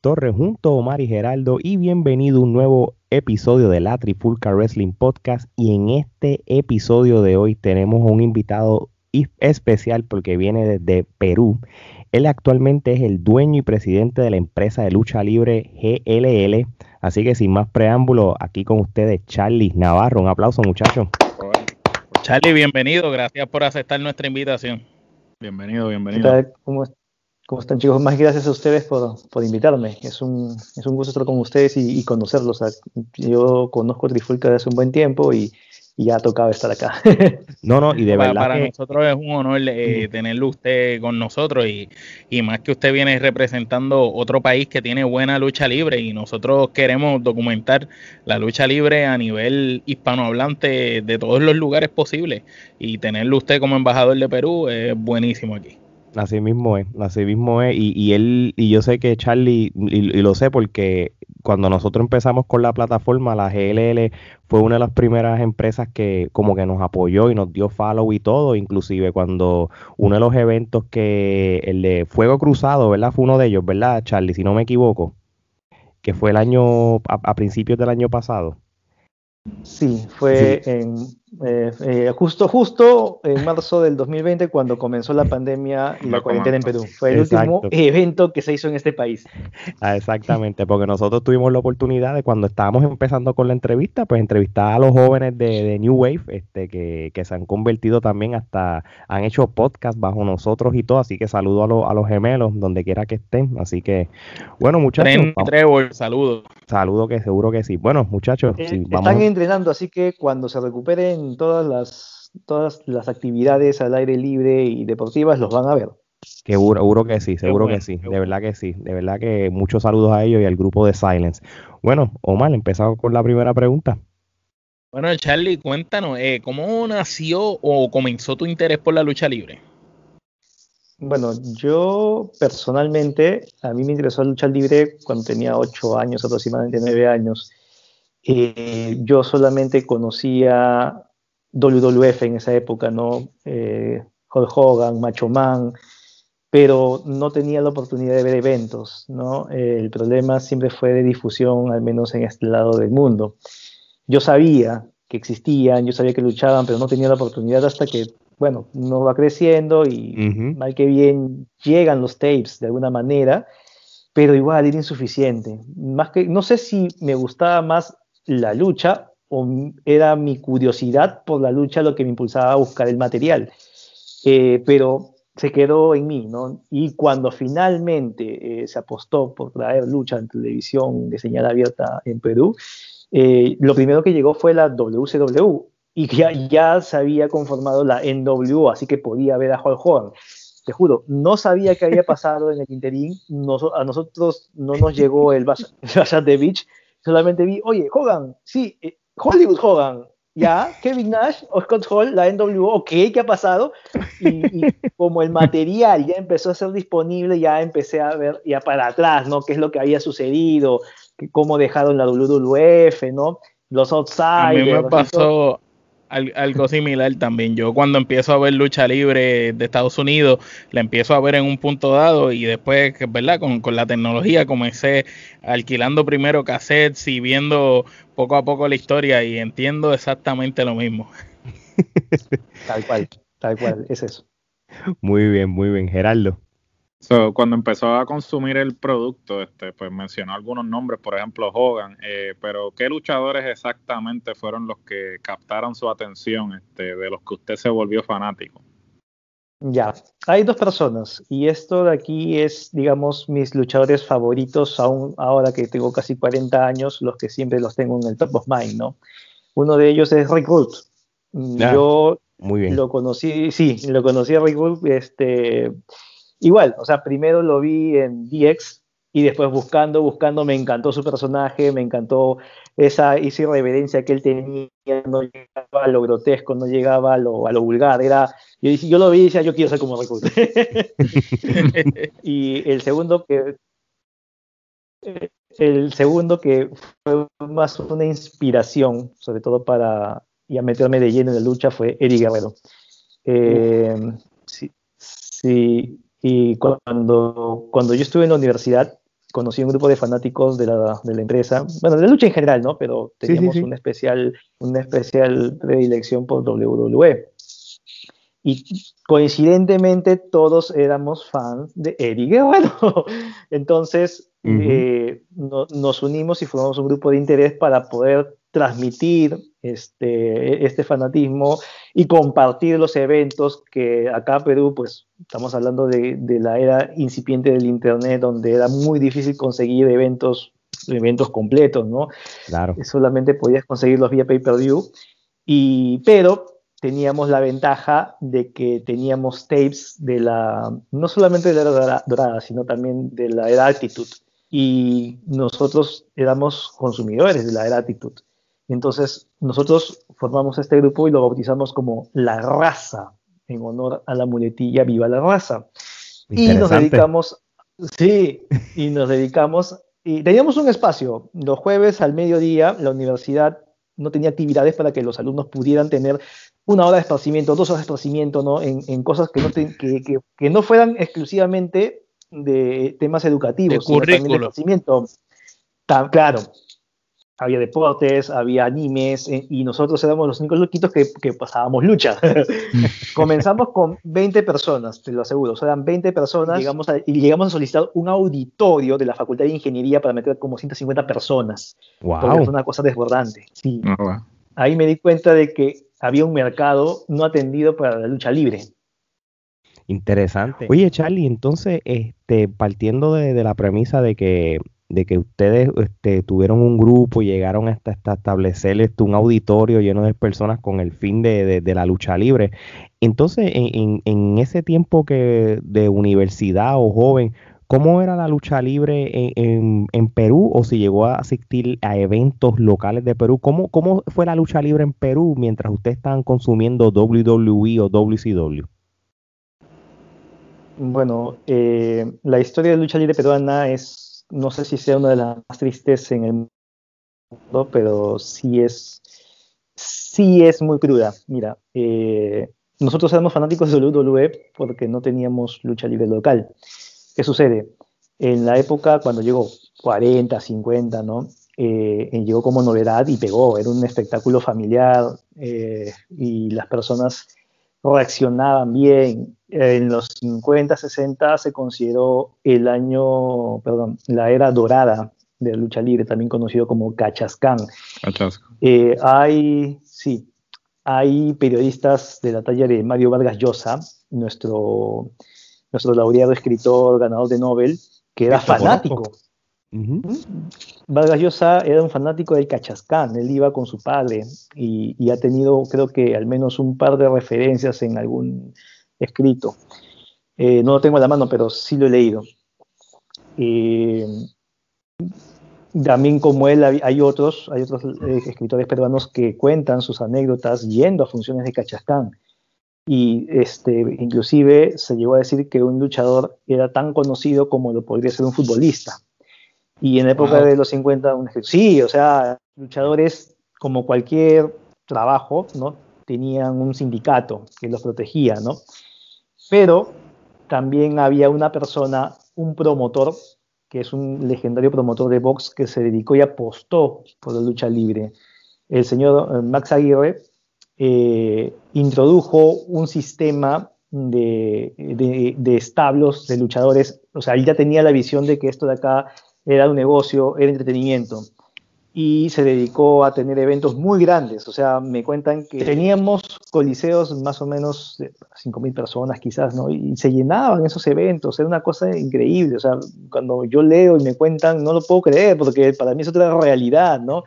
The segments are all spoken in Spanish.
Torres junto a Omar y Geraldo y bienvenido a un nuevo episodio de la Trifulca Wrestling Podcast y en este episodio de hoy tenemos un invitado especial porque viene desde Perú. Él actualmente es el dueño y presidente de la empresa de lucha libre GLL. Así que sin más preámbulo, aquí con ustedes Charlie Navarro. Un aplauso muchachos. Charlie, bienvenido. Gracias por aceptar nuestra invitación. Bienvenido, bienvenido. ¿Cómo, ¿Cómo, están chicos? Más gracias a ustedes por, por invitarme. Es un, es un gusto estar con ustedes y, y conocerlos. yo conozco Trifulca desde hace un buen tiempo y, y ya tocaba estar acá. no, no, y de verdad. Para nosotros es un honor eh, tenerlo usted con nosotros y, y, más que usted viene representando otro país que tiene buena lucha libre y nosotros queremos documentar la lucha libre a nivel hispanohablante de todos los lugares posibles y tenerlo usted como embajador de Perú es buenísimo aquí. Así mismo es, así mismo es. Y, y él, y yo sé que Charlie, y, lo sé porque cuando nosotros empezamos con la plataforma, la GLL fue una de las primeras empresas que como que nos apoyó y nos dio follow y todo, inclusive cuando uno de los eventos que, el de Fuego Cruzado, ¿verdad? Fue uno de ellos, ¿verdad, Charlie? Si no me equivoco, que fue el año, a principios del año pasado. Sí, fue en eh, eh, justo, justo en marzo del 2020 cuando comenzó la pandemia y la cuarentena en Perú. Fue el último evento que se hizo en este país. Ah, exactamente, porque nosotros tuvimos la oportunidad de cuando estábamos empezando con la entrevista, pues entrevistar a los jóvenes de, New Wave, este, que, que, se han convertido también hasta, han hecho podcast bajo nosotros y todo, así que saludo a, a los gemelos donde quiera que estén. Así que, bueno, muchachos. Trevor, saludo. Saludo que seguro que sí. Bueno, muchachos, eh, están entrenando, así que cuando se recuperen todas las, todas las actividades al aire libre y deportivas los van a ver. Seguro, que sí, seguro que sí, de verdad que sí, de verdad que muchos saludos a ellos y al grupo de Silence. Bueno, Omar, empezamos con la primera pregunta. Bueno, Charlie, cuéntanos, eh, ¿cómo nació o comenzó tu interés por la lucha libre? Bueno, yo personalmente, a mí me interesó la lucha libre cuando tenía 8 años, aproximadamente 9 años. Eh, yo solamente conocía WWF en esa época, ¿no? Eh, Hulk Hogan, Macho Man, pero no tenía la oportunidad de ver eventos, ¿no? el problema siempre fue de difusión, al menos en este lado del mundo. Yo sabía que existían, yo sabía que luchaban, pero no tenía la oportunidad hasta que, bueno, uno va creciendo y mal que bien llegan los tapes de alguna manera, pero igual era insuficiente. Más que, no sé si me gustaba más la lucha o era mi curiosidad por la lucha lo que me impulsaba a buscar el material. Eh, pero se quedó en mí, ¿no? Y cuando finalmente eh, se apostó por traer lucha en televisión de señal abierta en Perú, eh, lo primero que llegó fue la WCW y ya, ya se había conformado la NWO, así que podía ver a Hulk Hogan. Te juro, no sabía qué había pasado en el interín, a nosotros no nos llegó el Bash, de Beach, solamente vi, oye, Hogan, sí, Hollywood Hogan, ya, Kevin Nash Scott Hall, la NWO, ok, ¿qué ha pasado? Y, como el material ya empezó a ser disponible, ya empecé a ver ya para atrás, ¿no? ¿Qué es lo que había sucedido? ¿Cómo dejaron la WWF, ¿no? Los outsiders. A mí me pasó, algo similar también. Yo cuando empiezo a ver lucha libre de Estados Unidos, la empiezo a ver en un punto dado y después, ¿verdad? Con, con la tecnología comencé alquilando primero cassettes y viendo poco a poco la historia y entiendo exactamente lo mismo. tal cual, tal cual, es eso. Muy bien, muy bien, Gerardo cuando empezó a consumir el producto, este, pues mencionó algunos nombres, por ejemplo Hogan, eh, pero ¿qué luchadores exactamente fueron los que captaron su atención, este, de los que usted se volvió fanático? Ya, hay dos personas y esto de aquí es, digamos, mis luchadores favoritos, aún ahora que tengo casi 40 años, los que siempre los tengo en el top of mind, ¿no? Uno de ellos es Rick Root. Yo muy bien. lo conocí, sí, lo conocí a Rick Root, este Igual, o sea, primero lo vi en DX y después buscando, buscando, me encantó su personaje, me encantó esa, esa irreverencia que él tenía, no llegaba a lo grotesco, no llegaba a lo, a lo vulgar, era, yo, yo lo vi y decía, yo quiero ser como Recruit. y el segundo que, el segundo que fue más una inspiración, sobre todo para ya meterme de lleno en la lucha, fue Eric Guerrero. Eh, sí, sí, Y cuando, cuando yo estuve en la universidad, conocí un grupo de fanáticos de la, de la empresa, bueno, de la lucha en general, ¿no? Pero teníamos Una, especial, una especial predilección por WWE. Y coincidentemente todos éramos fans de Eddie Guerrero. Entonces eh, nos unimos y formamos un grupo de interés para poder transmitir este, este fanatismo y compartir los eventos que acá en Perú, pues estamos hablando de, de, la era incipiente del Internet, donde era muy difícil conseguir eventos, eventos completos, ¿no? Claro. Solamente podías conseguirlos vía pay-per-view, y, pero teníamos la ventaja de que teníamos tapes de la, no solamente de la era dorada, sino también de la era Attitude. Y nosotros éramos consumidores de la era Attitude. Entonces, nosotros formamos este grupo y lo bautizamos como La Raza, en honor a la muletilla Viva la Raza. Y nos dedicamos, sí, y nos dedicamos, y teníamos un espacio, los jueves al mediodía, la universidad no tenía actividades para que los alumnos pudieran tener una hora de esparcimiento, dos horas de esparcimiento, ¿no? En, cosas que no, que, no fueran exclusivamente de temas educativos, de currículo. de esparcimiento. claro, había deportes, había animes, eh, y nosotros éramos los únicos loquitos que, que pasábamos lucha. Comenzamos con 20 personas, te lo aseguro, o eran 20 personas llegamos y llegamos a solicitar un auditorio de la Facultad de Ingeniería para meter como 150 personas. Wow. es una cosa desbordante. Sí. Ah, Ahí me di cuenta de que había un mercado no atendido para la lucha libre. Interesante. Oye, Charlie, entonces, este, partiendo de, de la premisa de que de que ustedes este, tuvieron un grupo y llegaron hasta, establecer este, un auditorio lleno de personas con el fin de, la lucha libre. Entonces, en, ese tiempo que de universidad o joven, ¿cómo era la lucha libre en, Perú o si llegó a asistir a eventos locales de Perú? ¿Cómo, ¿Cómo fue la lucha libre en Perú mientras ustedes estaban consumiendo WWE o WCW? Bueno, eh, la historia de lucha libre peruana es no sé si sea una de las más tristes en el mundo, pero sí es, sí es muy cruda. Mira, eh, nosotros éramos fanáticos de WWE porque no teníamos lucha libre local. ¿Qué sucede? En la época cuando llegó 40, 50, ¿no? Eh, llegó como novedad y pegó, era un espectáculo familiar eh, y las personas reaccionaban bien. En los 50, 60 se consideró el año, perdón, la era dorada de la lucha libre, también conocido como Cachascán. Eh, hay, sí, hay periodistas de la talla de Mario Vargas Llosa, nuestro, nuestro laureado escritor, ganador de Nobel, que era fanático. Vargas Llosa era un fanático del Cachascán, él iba con su padre y, ha tenido creo que al menos un par de referencias en algún escrito. Eh, no lo tengo en la mano, pero sí lo he leído. Eh, también como él hay otros, hay otros eh, escritores peruanos que cuentan sus anécdotas yendo a funciones de Cachascán. Y este, inclusive se llegó a decir que un luchador era tan conocido como lo podría ser un futbolista. Y en la época de los 50, un sí, o sea, luchadores como cualquier trabajo, ¿no? Tenían un sindicato que los protegía, ¿no? Pero también había una persona, un promotor, que es un legendario promotor de box que se dedicó y apostó por la lucha libre. El señor eh, Max Aguirre eh, introdujo un sistema de, de, de, establos de luchadores, o sea, él ya tenía la visión de que esto de acá era un negocio, era entretenimiento. Y se dedicó a tener eventos muy grandes. O sea, me cuentan que teníamos coliseos más o menos de 5.000 personas quizás, ¿no? Y se llenaban esos eventos. Era una cosa increíble. O sea, cuando yo leo y me cuentan, no lo puedo creer, porque para mí es otra realidad, ¿no?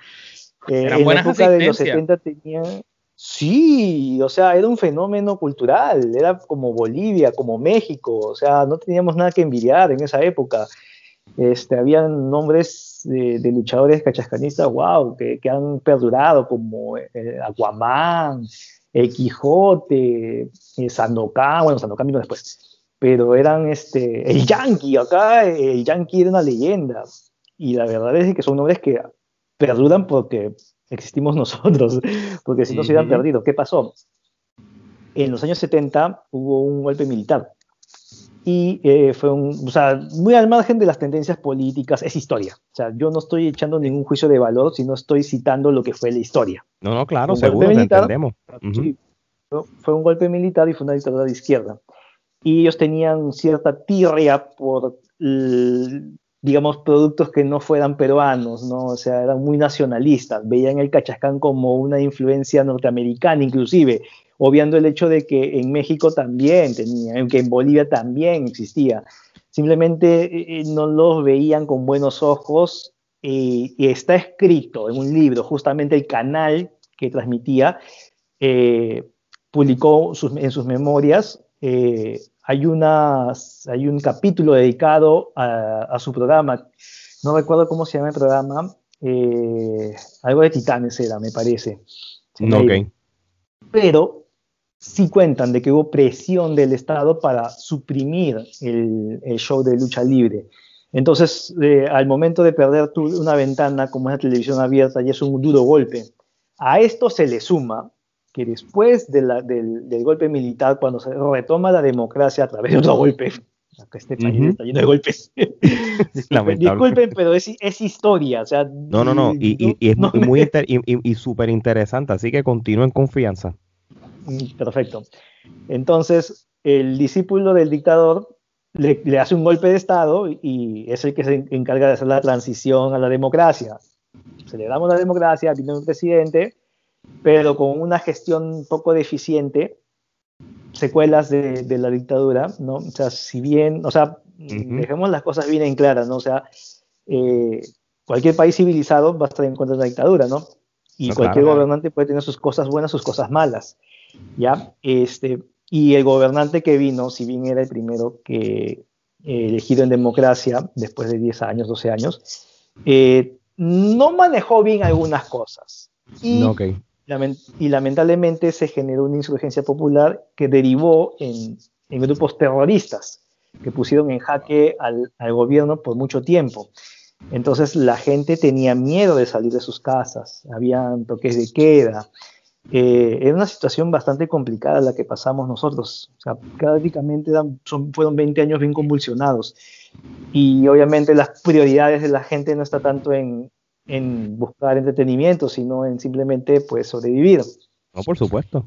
Eh, en la época de los 70 tenían... Sí, o sea, era un fenómeno cultural, era como Bolivia, como México, o sea, no teníamos nada que envidiar en esa época. Este, habían nombres de, luchadores cachascanistas, wow, que, han perdurado, como eh, Aquaman, el Quijote, eh, Sandokan, bueno, Sandokan vino después, pero eran este, el Yankee, acá el Yankee era una leyenda, y la verdad es que son nombres que perduran porque existimos nosotros, porque si no se hubieran perdido, ¿qué pasó? En los años 70 hubo un golpe militar y eh, fue un, o sea, muy al margen de las tendencias políticas, es historia. O sea, yo no estoy echando ningún juicio de valor, sino estoy citando lo que fue la historia. No, no, claro, seguro, entendemos. sí, fue un golpe militar y fue una dictadura de izquierda. Y ellos tenían cierta tirria por, digamos, productos que no fueran peruanos, ¿no? O sea, eran muy nacionalistas, veían el cachascán como una influencia norteamericana inclusive, obviando el hecho de que en México también tenía, que en Bolivia también existía. Simplemente eh, eh, no los veían con buenos ojos y, está escrito en un libro, justamente el canal que transmitía, eh, publicó en sus memorias, hay, una, hay un capítulo dedicado a, su programa, no recuerdo cómo se llama el programa, algo de Titanes era, me parece. Ok. Pero sí cuentan de que hubo presión del Estado para suprimir el, show de lucha libre. Entonces, eh, al momento de perder una ventana como es la televisión abierta, ya es un duro golpe. A esto se le suma que después del, golpe militar, cuando se retoma la democracia a través de otro golpe, este país está lleno de golpes. disculpen, pero es, historia. O sea, no, no, no, y, es muy, y súper interesante, así que continúen confianza. Mm, perfecto. Entonces, el discípulo del dictador le, hace un golpe de Estado y es el que se encarga de hacer la transición a la democracia. Celebramos la democracia, tiene un presidente, pero con una gestión poco deficiente, secuelas de, la dictadura, ¿no? O sea, si bien, o sea, dejemos las cosas bien en claras, ¿no? O sea, eh, cualquier país civilizado va a estar en contra de la dictadura, ¿no? Y cualquier gobernante puede tener sus cosas buenas, sus cosas malas. ¿Ya? Este, y el gobernante que vino, si bien era el primero que eh, elegido en democracia, después de 10 años, 12 años, eh, no manejó bien algunas cosas. Y, y, lamentablemente se generó una insurgencia popular que derivó en, en grupos terroristas que pusieron en jaque al, al, gobierno por mucho tiempo. Entonces la gente tenía miedo de salir de sus casas, habían toques de queda, eh, era una situación bastante complicada la que pasamos nosotros. O sea, prácticamente son, fueron 20 años bien convulsionados. Y obviamente las prioridades de la gente no está tanto en, en buscar entretenimiento, sino en simplemente pues sobrevivir. No, por supuesto.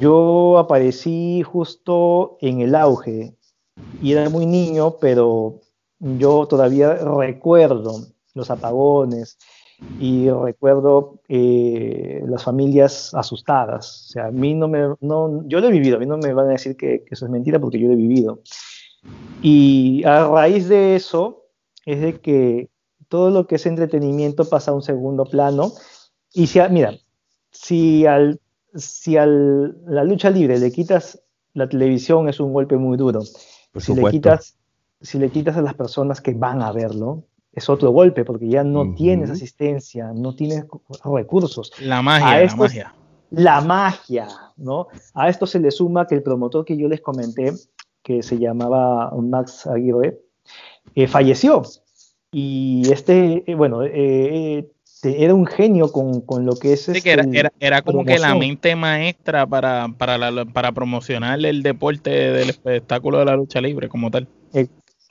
Yo aparecí justo en el auge y era muy niño, pero yo todavía recuerdo los apagones, y recuerdo eh, las familias asustadas. O sea, a mí no me, no, yo lo he vivido, a mí no me van a decir que, eso es mentira porque yo lo he vivido. Y a raíz de eso es de que todo lo que es entretenimiento pasa a un segundo plano. Y si, mira, si al, si al la lucha libre le quitas la televisión es un golpe muy duro. si le quitas si le quitas a las personas que van a verlo, es otro golpe porque ya no tienes asistencia, no tienes recursos. La magia, la magia. La magia, ¿no? A esto se le suma que el promotor que yo les comenté, que se llamaba Max Aguirre, eh, falleció. Y este, eh, bueno, eh, era un genio con, lo que es... Sí, que era, era, como que la mente maestra para, para, para promocionar el deporte del espectáculo de la lucha libre como tal.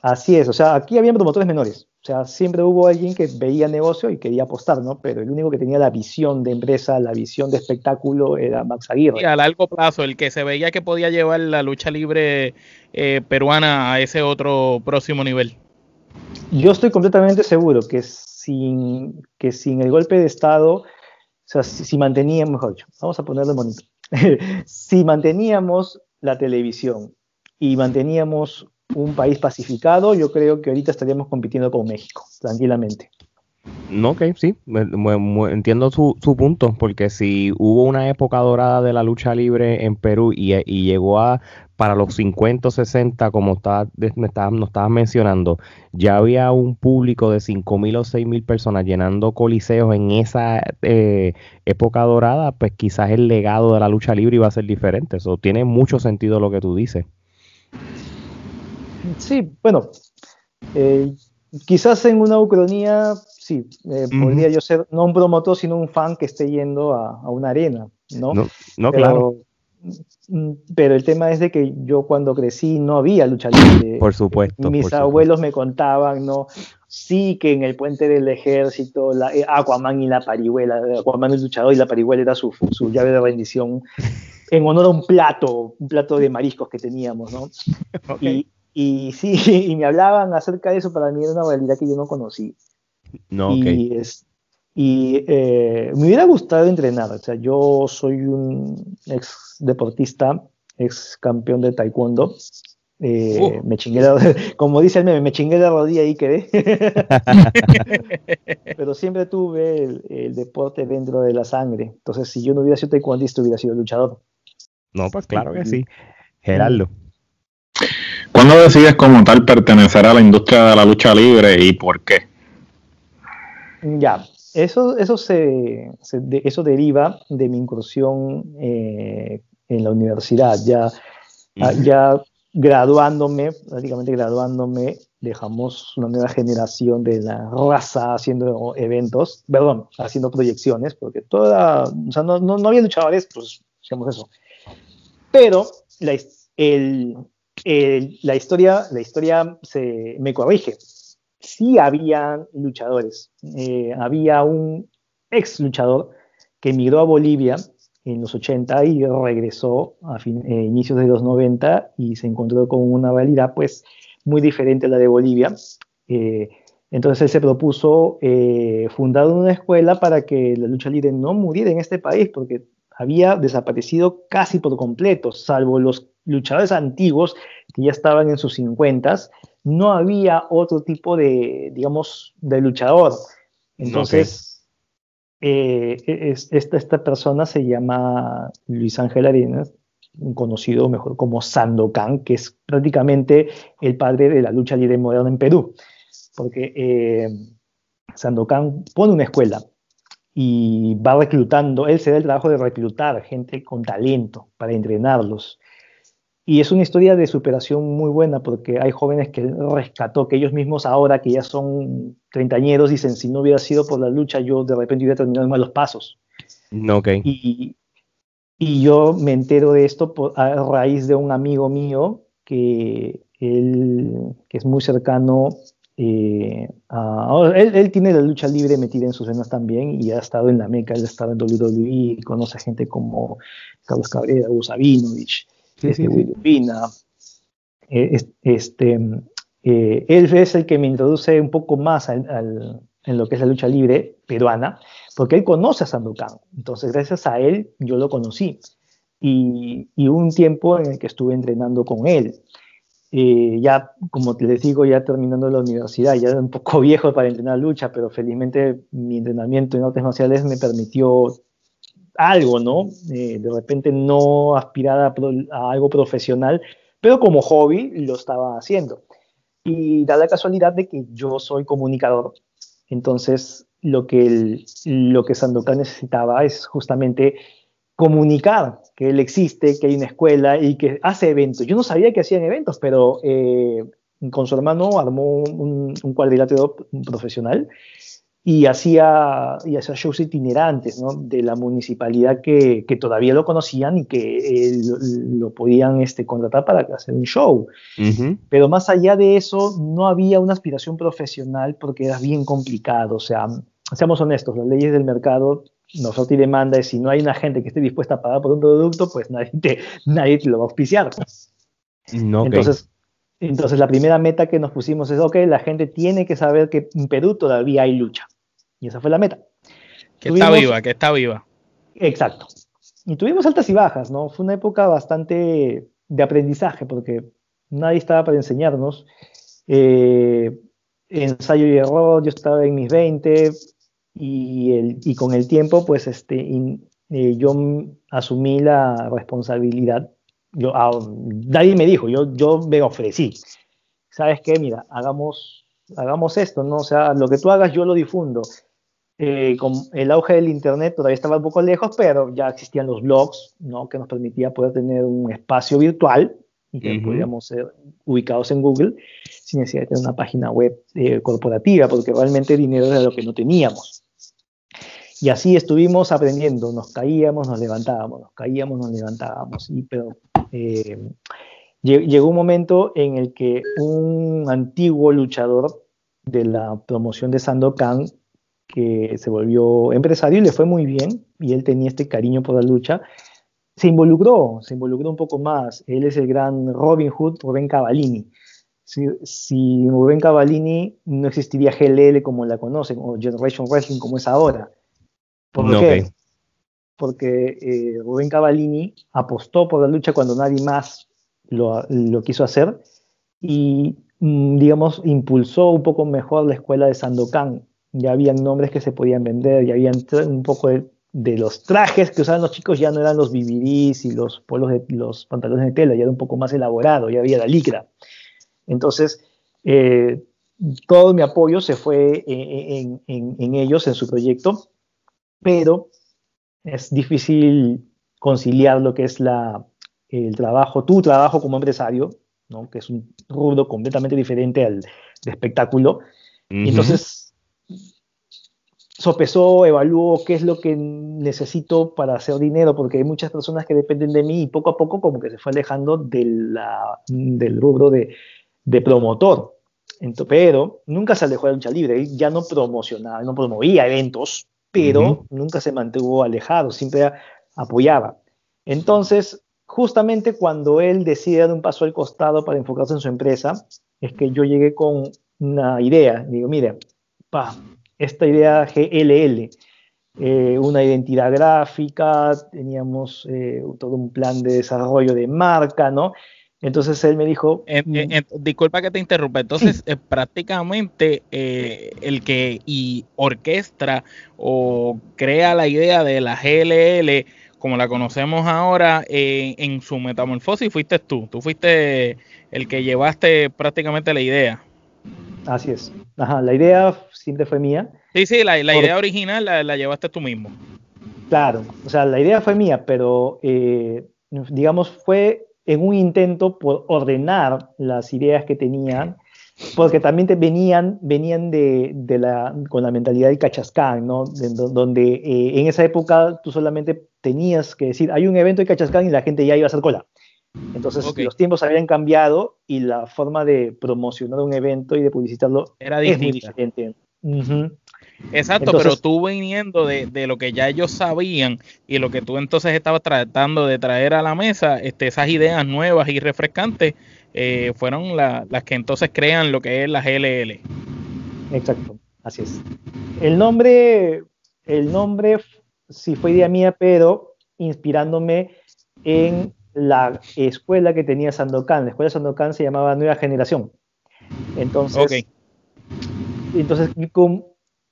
Así es, o sea, aquí había promotores menores. O sea, siempre hubo alguien que veía negocio y quería apostar, ¿no? Pero el único que tenía la visión de empresa, la visión de espectáculo era Max Aguirre. Y a largo plazo, el que se veía que podía llevar la lucha libre eh, peruana a ese otro próximo nivel. Yo estoy completamente seguro que sin, que sin el golpe de Estado, o sea, si, si manteníamos, mejor dicho, vamos a ponerlo bonito, si manteníamos la televisión y manteníamos un país pacificado, yo creo que ahorita estaríamos compitiendo con México, tranquilamente. No, ok, sí, entiendo su, su, punto, porque si hubo una época dorada de la lucha libre en Perú y, llegó a para los 50 o 60, como está, me estabas, nos estabas mencionando, ya había un público de 5 mil o 6 mil personas llenando coliseos en esa eh, época dorada, pues quizás el legado de la lucha libre iba a ser diferente. Eso tiene mucho sentido lo que tú dices. Sí, bueno, eh, quizás en una ucronía, sí, eh, podría yo ser no un promotor, sino un fan que esté yendo a, una arena, ¿no? No, claro. mm, pero el tema es de que yo cuando crecí no había lucha libre. Por supuesto. Mis abuelos me contaban, ¿no? Sí que en el puente del ejército, la, eh, Aquaman y la parihuela, Aquaman el luchador y la parihuela era su, su llave de rendición en honor a un plato, un plato de mariscos que teníamos, ¿no? Y, y, sí, y me hablaban acerca de eso, para mí era una realidad que yo no conocí. No, y, es, y eh, me hubiera gustado entrenar, o sea, yo soy un ex deportista, ex campeón de taekwondo, eh, me chingué como dice el meme, me chingué la rodilla y quedé. Pero siempre tuve el, deporte dentro de la sangre. Entonces, si yo no hubiera sido taekwondista, hubiera sido luchador. No, pues claro que sí. Gerardo. ¿Cuándo decides como tal pertenecer a la industria de la lucha libre y por qué? Ya, eso, eso, se, eso deriva de mi incursión eh, en la universidad. Ya, ah, ya graduándome, prácticamente graduándome, dejamos una nueva generación de la raza haciendo eventos, perdón, haciendo proyecciones, porque toda, o sea, no, no, había luchadores, pues hacíamos eso. Pero la, el, la historia, la historia se, me corrige. Sí había luchadores. Eh, había un ex luchador que emigró a Bolivia en los 80 y regresó a eh, inicios de los 90 y se encontró con una realidad pues muy diferente a la de Bolivia. Eh, entonces él se propuso eh, fundar una escuela para que la lucha libre no muriera en este país porque había desaparecido casi por completo, salvo los luchadores antiguos que ya estaban en sus 50, no había otro tipo de, digamos, de luchador. Entonces, eh, esta, esta persona se llama Luis Ángel Arenas, conocido mejor como Sandokan, que es prácticamente el padre de la lucha libre moderna en Perú, porque eh, Sandokan pone una escuela y va reclutando, él se da el trabajo de reclutar gente con talento para entrenarlos. Y es una historia de superación muy buena porque hay jóvenes que rescató, que ellos mismos ahora que ya son treintañeros dicen, si no hubiera sido por la lucha, yo de repente hubiera terminado en malos pasos. Okay. Y, y yo me entero de esto a raíz de un amigo mío que, él, que es muy cercano eh, a, él, él, tiene la lucha libre metida en sus venas también y ha estado en la meca, él ha estado en WWE, conoce gente como Carlos Cabrera, Gus Sabinovich, este, eh, este, eh, él es el que me introduce un poco más en lo que es la lucha libre peruana, porque él conoce a Sandokan. Entonces, gracias a él, yo lo conocí. Y, y un tiempo en el que estuve entrenando con él. Eh, ya, como les digo, ya terminando la universidad, ya era un poco viejo para entrenar lucha, pero felizmente mi entrenamiento en artes marciales me permitió algo, ¿no? Eh, de repente no aspirar a, algo profesional, pero como hobby lo estaba haciendo. Y da la casualidad de que yo soy comunicador, entonces lo que, lo que Sandokan necesitaba es justamente comunicar que él existe, que hay una escuela y que hace eventos. Yo no sabía que hacían eventos, pero eh, con su hermano armó un, un cuadrilátero profesional y hacía, y hacía shows itinerantes ¿no? de la municipalidad que, que, todavía lo conocían y que eh, lo, podían este, contratar para hacer un show. Pero más allá de eso, no había una aspiración profesional porque era bien complicado. O sea, seamos honestos, las leyes del mercado, oferta y demanda, es si no hay una gente que esté dispuesta a pagar por un producto, pues nadie te, nadie te lo va a auspiciar. No, Entonces, entonces, la primera meta que nos pusimos es, ok, la gente tiene que saber que en Perú todavía hay lucha. Y esa fue la meta. Que está viva, que está viva. Exacto. Y tuvimos altas y bajas, ¿no? Fue una época bastante de aprendizaje porque nadie estaba para enseñarnos. Eh, ensayo y error, yo estaba en mis 20 y, el, y con el tiempo, pues este, eh, yo asumí la responsabilidad. Yo, ah, nadie me dijo, yo, yo me ofrecí. ¿Sabes qué? Mira, hagamos, hagamos esto, ¿no? O sea, lo que tú hagas yo lo difundo. Eh, con el auge del Internet todavía estaba un poco lejos, pero ya existían los blogs, ¿no? que nos permitía poder tener un espacio virtual y que podíamos ser ubicados en Google sin necesidad de tener una página web eh, corporativa, porque realmente dinero era lo que no teníamos. y así estuvimos aprendiendo, nos caíamos, nos levantábamos, nos caíamos, nos levantábamos. Y, pero eh, llegó un momento en el que un antiguo luchador de la promoción de Sandokan, que se volvió empresario y le fue muy bien, y él tenía este cariño por la lucha, se involucró, se involucró un poco más. Él es el gran Robin Hood, Rubén Cavallini. Si, si Rubén Cavallini no existiría GLL como la conocen, o Generation Wrestling como es ahora. ¿Por qué? Porque eh, Rubén Cavallini apostó por la lucha cuando nadie más lo, lo quiso hacer y, mm, digamos, impulsó un poco mejor la escuela de Sandokan. Ya habían nombres que se podían vender, ya habían un poco de, de los trajes que usaban los chicos, ya no eran los BBDs y los polos de los pantalones de tela, ya era un poco más elaborado, ya había la licra. Entonces, eh, todo mi apoyo se fue en, en, ellos, en su proyecto, pero es difícil conciliar lo que es la, el trabajo, tu trabajo como empresario, ¿no? que es un rubro completamente diferente al de espectáculo. Entonces, sopesó, evaluó qué es lo que necesito para hacer dinero, porque hay muchas personas que dependen de mí y poco a poco como que se fue alejando de la, del rubro de, de promotor. pero nunca se alejó de la lucha libre, ya no promocionaba, no promovía eventos, pero nunca se mantuvo alejado, siempre apoyaba. Entonces, justamente cuando él decide dar un paso al costado para enfocarse en su empresa, es que yo llegué con una idea. Digo, mire, pa, esta idea GLL, eh, una identidad gráfica, teníamos eh, todo un plan de desarrollo de marca, ¿no? Entonces él me dijo... Mm, disculpa que te interrumpa, entonces eh, prácticamente el que y orquestra o crea la idea de la GLL como la conocemos ahora en su metamorfosis fuiste tú, tú fuiste el que llevaste prácticamente la idea. Así es. Ajá, la idea siempre fue mía. Sí, sí, la, idea original la, llevaste tú mismo. Claro, o sea, la idea fue mía, pero eh, digamos fue en un intento por ordenar las ideas que tenían, porque también te venían, venían de, la, con la mentalidad del cachascán, ¿no? donde eh, en esa época tú solamente tenías que decir, hay un evento de cachascán y la gente ya iba a hacer cola. Entonces los tiempos habían cambiado y la forma de promocionar un evento y de publicitarlo era es muy diferente. Exacto, pero tú viniendo de, lo que ya ellos sabían y lo que tú entonces estabas tratando de traer a la mesa, este, esas ideas nuevas y refrescantes eh, fueron las que entonces crean lo que es la GLL. Exacto, así es. El nombre, el nombre sí fue idea mía, pero inspirándome en la escuela que tenía Sandokan. La escuela de Sandokan se llamaba Nueva Generación. Entonces, entonces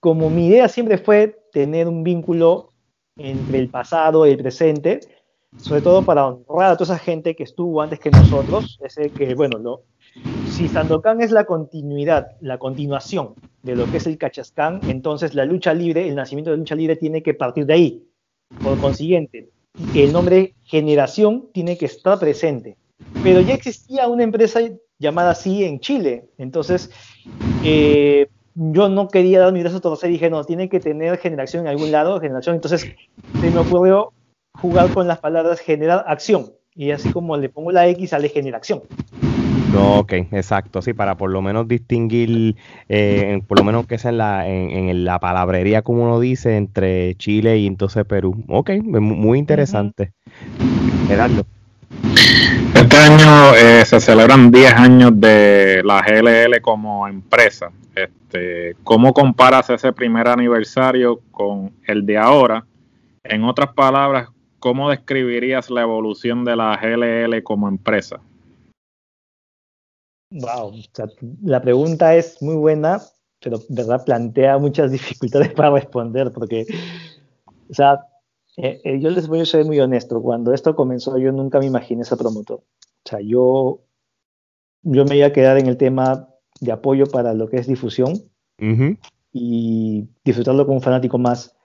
como, mi idea siempre fue tener un vínculo entre el pasado y el presente, sobre todo para honrar a toda esa gente que estuvo antes que nosotros, ese que, bueno, no, si Sandokan es la continuidad, la continuación de lo que es el Cachascán, entonces la lucha libre, el nacimiento de la lucha libre tiene que partir de ahí. Por consiguiente, el nombre generación tiene que estar presente. Pero ya existía una empresa llamada así en Chile. Entonces, eh, yo no quería dar mi brazo a torcer y dije, no, tiene que tener generación en algún lado, generación. Entonces, se me ocurrió jugar con las palabras generar acción. Y así como le pongo la X, sale generación. No, ok, exacto, sí, para por lo menos distinguir, eh, por lo menos que sea en la, en, la palabrería, como uno dice, entre Chile y entonces Perú. Ok, muy interesante. Gerardo. Este año eh, se celebran 10 años de la GLL como empresa. Este, ¿Cómo comparas ese primer aniversario con el de ahora? En otras palabras, ¿cómo describirías la evolución de la GLL como empresa? Wow, la pregunta es muy buena, pero verdad plantea muchas dificultades para responder, porque, o sea, eh, eh, yo les voy a ser muy honesto, cuando esto comenzó yo nunca me imaginé ese promotor. O sea, yo, yo me iba a quedar en el tema de apoyo para lo que es difusión y disfrutarlo como un fanático más,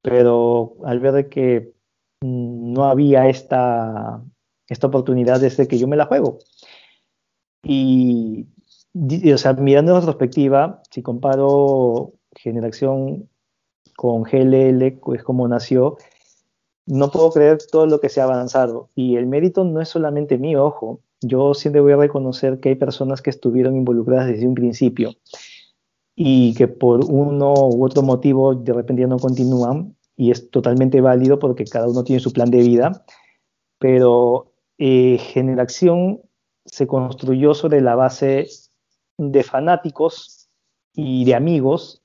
pero al ver que mm, no había esta, esta oportunidad desde que yo me la juego. Y, o sea, mirando en retrospectiva, si comparo generación con GLL, es como nació, no puedo creer todo lo que se ha avanzado. Y el mérito no es solamente mío, ojo. Yo siempre voy a reconocer que hay personas que estuvieron involucradas desde un principio y que por uno u otro motivo de repente ya no continúan y es totalmente válido porque cada uno tiene su plan de vida, pero eh, Generación se construyó sobre la base de fanáticos y de amigos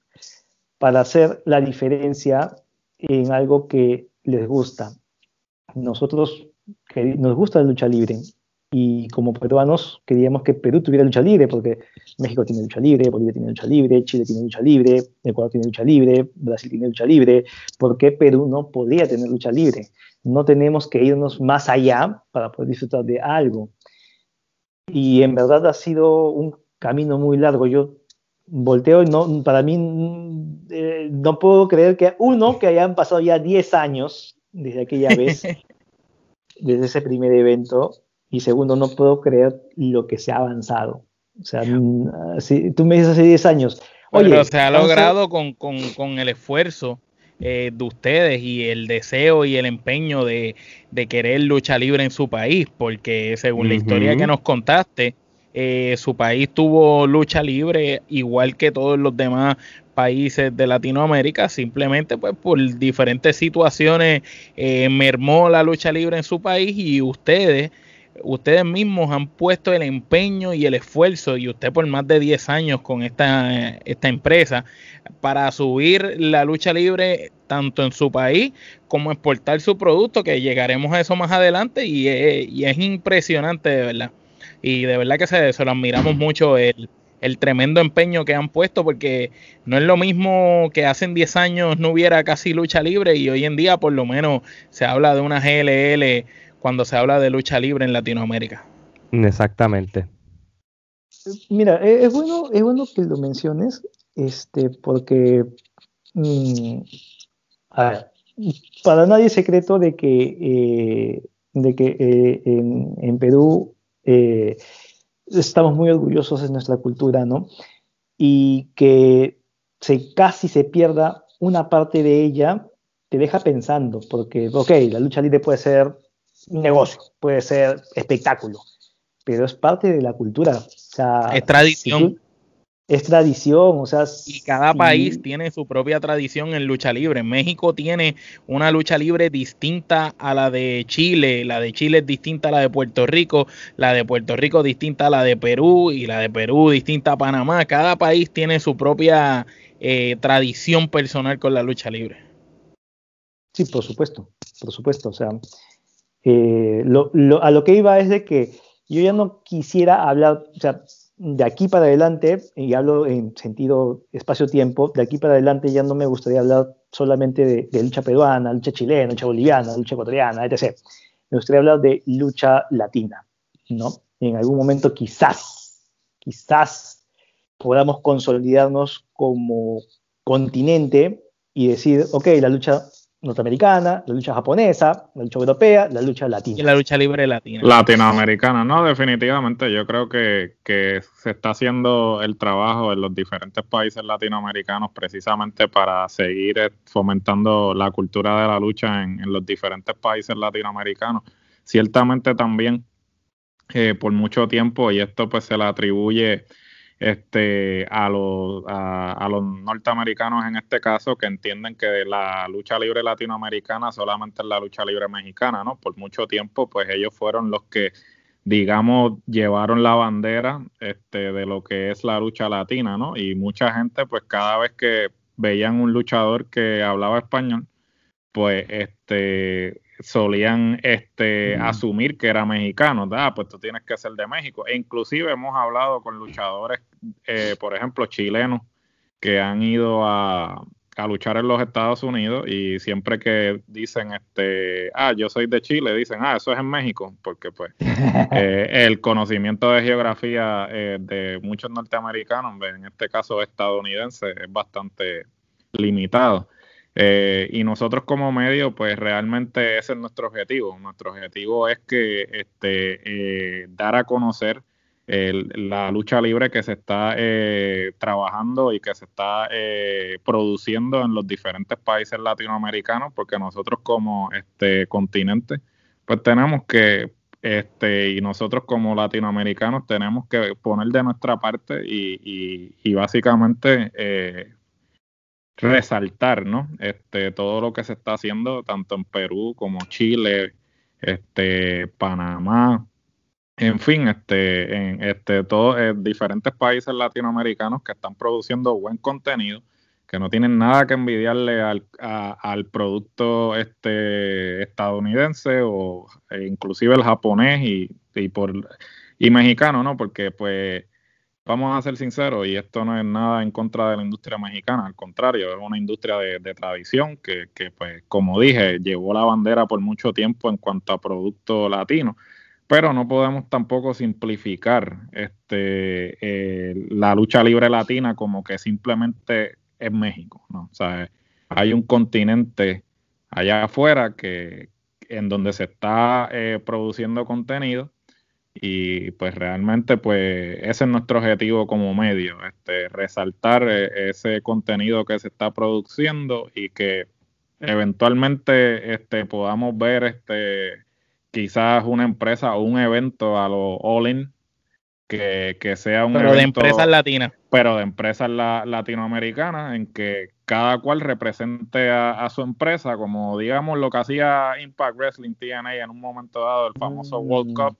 para hacer la diferencia en algo que les gusta. Nosotros nos gusta la lucha libre y como peruanos queríamos que Perú tuviera lucha libre porque México tiene lucha libre, Bolivia tiene lucha libre, Chile tiene lucha libre, Ecuador tiene lucha libre, Brasil tiene lucha libre. ¿Por qué Perú no podría tener lucha libre? No tenemos que irnos más allá para poder disfrutar de algo. Y en verdad ha sido un camino muy largo. Yo volteo y no, para mí eh, no puedo creer que, uno, que hayan pasado ya 10 años desde aquella vez, desde ese primer evento, y segundo, no puedo creer lo que se ha avanzado. O sea, si tú me dices hace 10 años. Oye, Pero se ha logrado con, con, con, el esfuerzo eh, de ustedes y el deseo y el empeño de, de, querer lucha libre en su país, porque según la historia que nos contaste, eh, su país tuvo lucha libre igual que todos los demás países de Latinoamérica, simplemente pues por diferentes situaciones eh, mermó la lucha libre en su país y ustedes, ustedes mismos han puesto el empeño y el esfuerzo y usted por más de 10 años con esta, esta empresa para subir la lucha libre tanto en su país como exportar su producto, que llegaremos a eso más adelante y y es impresionante de verdad. Y de verdad que se, se lo admiramos mucho el, tremendo empeño que han puesto porque no es lo mismo que hace 10 años no hubiera casi lucha libre y hoy en día por lo menos se habla de una GLL cuando se habla de lucha libre en Latinoamérica. Exactamente. Mira, e, es bueno, es bueno que lo menciones, este, porque mm, para nadie es secreto de que, eh, de que eh, en, en Perú eh, estamos muy orgullosos de nuestra cultura, ¿no? Y que se, casi se pierda una parte de ella, te deja pensando, porque, ok, la lucha libre puede ser negocio, puede ser espectáculo, pero es parte de la cultura. es tradición es tradición, o sea... Y cada país tiene su propia tradición en lucha libre. México tiene una lucha libre distinta a la de Chile, la de Chile es distinta a la de Puerto Rico, la de Puerto Rico distinta a la de Perú y la de Perú distinta a Panamá. Cada país tiene su propia eh, tradición personal con la lucha libre. Sí, por supuesto, por supuesto. O sea, eh, a lo que iba es de que yo ya no quisiera hablar, o sea, de aquí para adelante, y hablo en sentido espacio-tiempo, de aquí para adelante ya no me gustaría hablar solamente de, lucha peruana, lucha chilena, lucha boliviana, lucha ecuatoriana, etc. Me gustaría hablar de lucha latina, ¿no? En algún momento quizás, quizás podamos consolidarnos como continente y decir, ok, la lucha norteamericana, la lucha japonesa, la lucha europea, la lucha latina. Y la lucha libre latina. Latinoamericana, no, definitivamente. Yo creo que, se está haciendo el trabajo en los diferentes países latinoamericanos precisamente para seguir eh, fomentando la cultura de la lucha en, los diferentes países latinoamericanos. Ciertamente también eh, por mucho tiempo, y esto pues se le atribuye este, a, los, a, los norteamericanos en este caso que entienden que la lucha libre latinoamericana solamente es la lucha libre mexicana, ¿no? Por mucho tiempo, pues ellos fueron los que, digamos, llevaron la bandera este, de lo que es la lucha latina, ¿no? Y mucha gente, pues cada vez que veían un luchador que hablaba español, pues este solían este, asumir que era mexicano, ah, pues tú tienes que ser de México. E inclusive hemos hablado con luchadores, eh, por ejemplo, chilenos, que han ido a, a, luchar en los Estados Unidos y siempre que dicen, este, ah, yo soy de Chile, dicen, ah, eso es en México, porque pues eh, el conocimiento de geografía eh, de muchos norteamericanos, en este caso estadounidense, es bastante limitado. Eh, y nosotros como medio, pues realmente ese es nuestro objetivo. Nuestro objetivo es que este, eh, dar a conocer la lucha libre que se está eh, trabajando y que se está eh, produciendo en los diferentes países latinoamericanos, porque nosotros como este continente, pues tenemos que, este, y nosotros como latinoamericanos tenemos que poner de nuestra parte y, y, básicamente eh, resaltar, ¿no? Este, todo lo que se está haciendo tanto en Perú como Chile, este, Panamá, en fin, este, en este, todos eh, diferentes países latinoamericanos que están produciendo buen contenido, que no tienen nada que envidiarle al, al producto este estadounidense o e inclusive el japonés y, y por y mexicano, ¿no? Porque pues vamos a ser sinceros, y esto no es nada en contra de la industria mexicana, al contrario, es una industria de, tradición que, que, pues, como dije, llevó la bandera por mucho tiempo en cuanto a producto latino pero no podemos tampoco simplificar este, eh, la lucha libre latina como que simplemente es México, ¿no? O sea, hay un continente allá afuera que en donde se está eh, produciendo contenido y pues realmente pues ese es nuestro objetivo como medio, este, resaltar eh, ese contenido que se está produciendo y que eventualmente este, podamos ver este, quizás una empresa o un evento a lo all-in que, sea un pero de empresas latinas pero de empresas latinoamericanas en que cada cual represente a, su empresa como digamos lo que hacía Impact Wrestling TNA en un momento dado el famoso World mm. Cup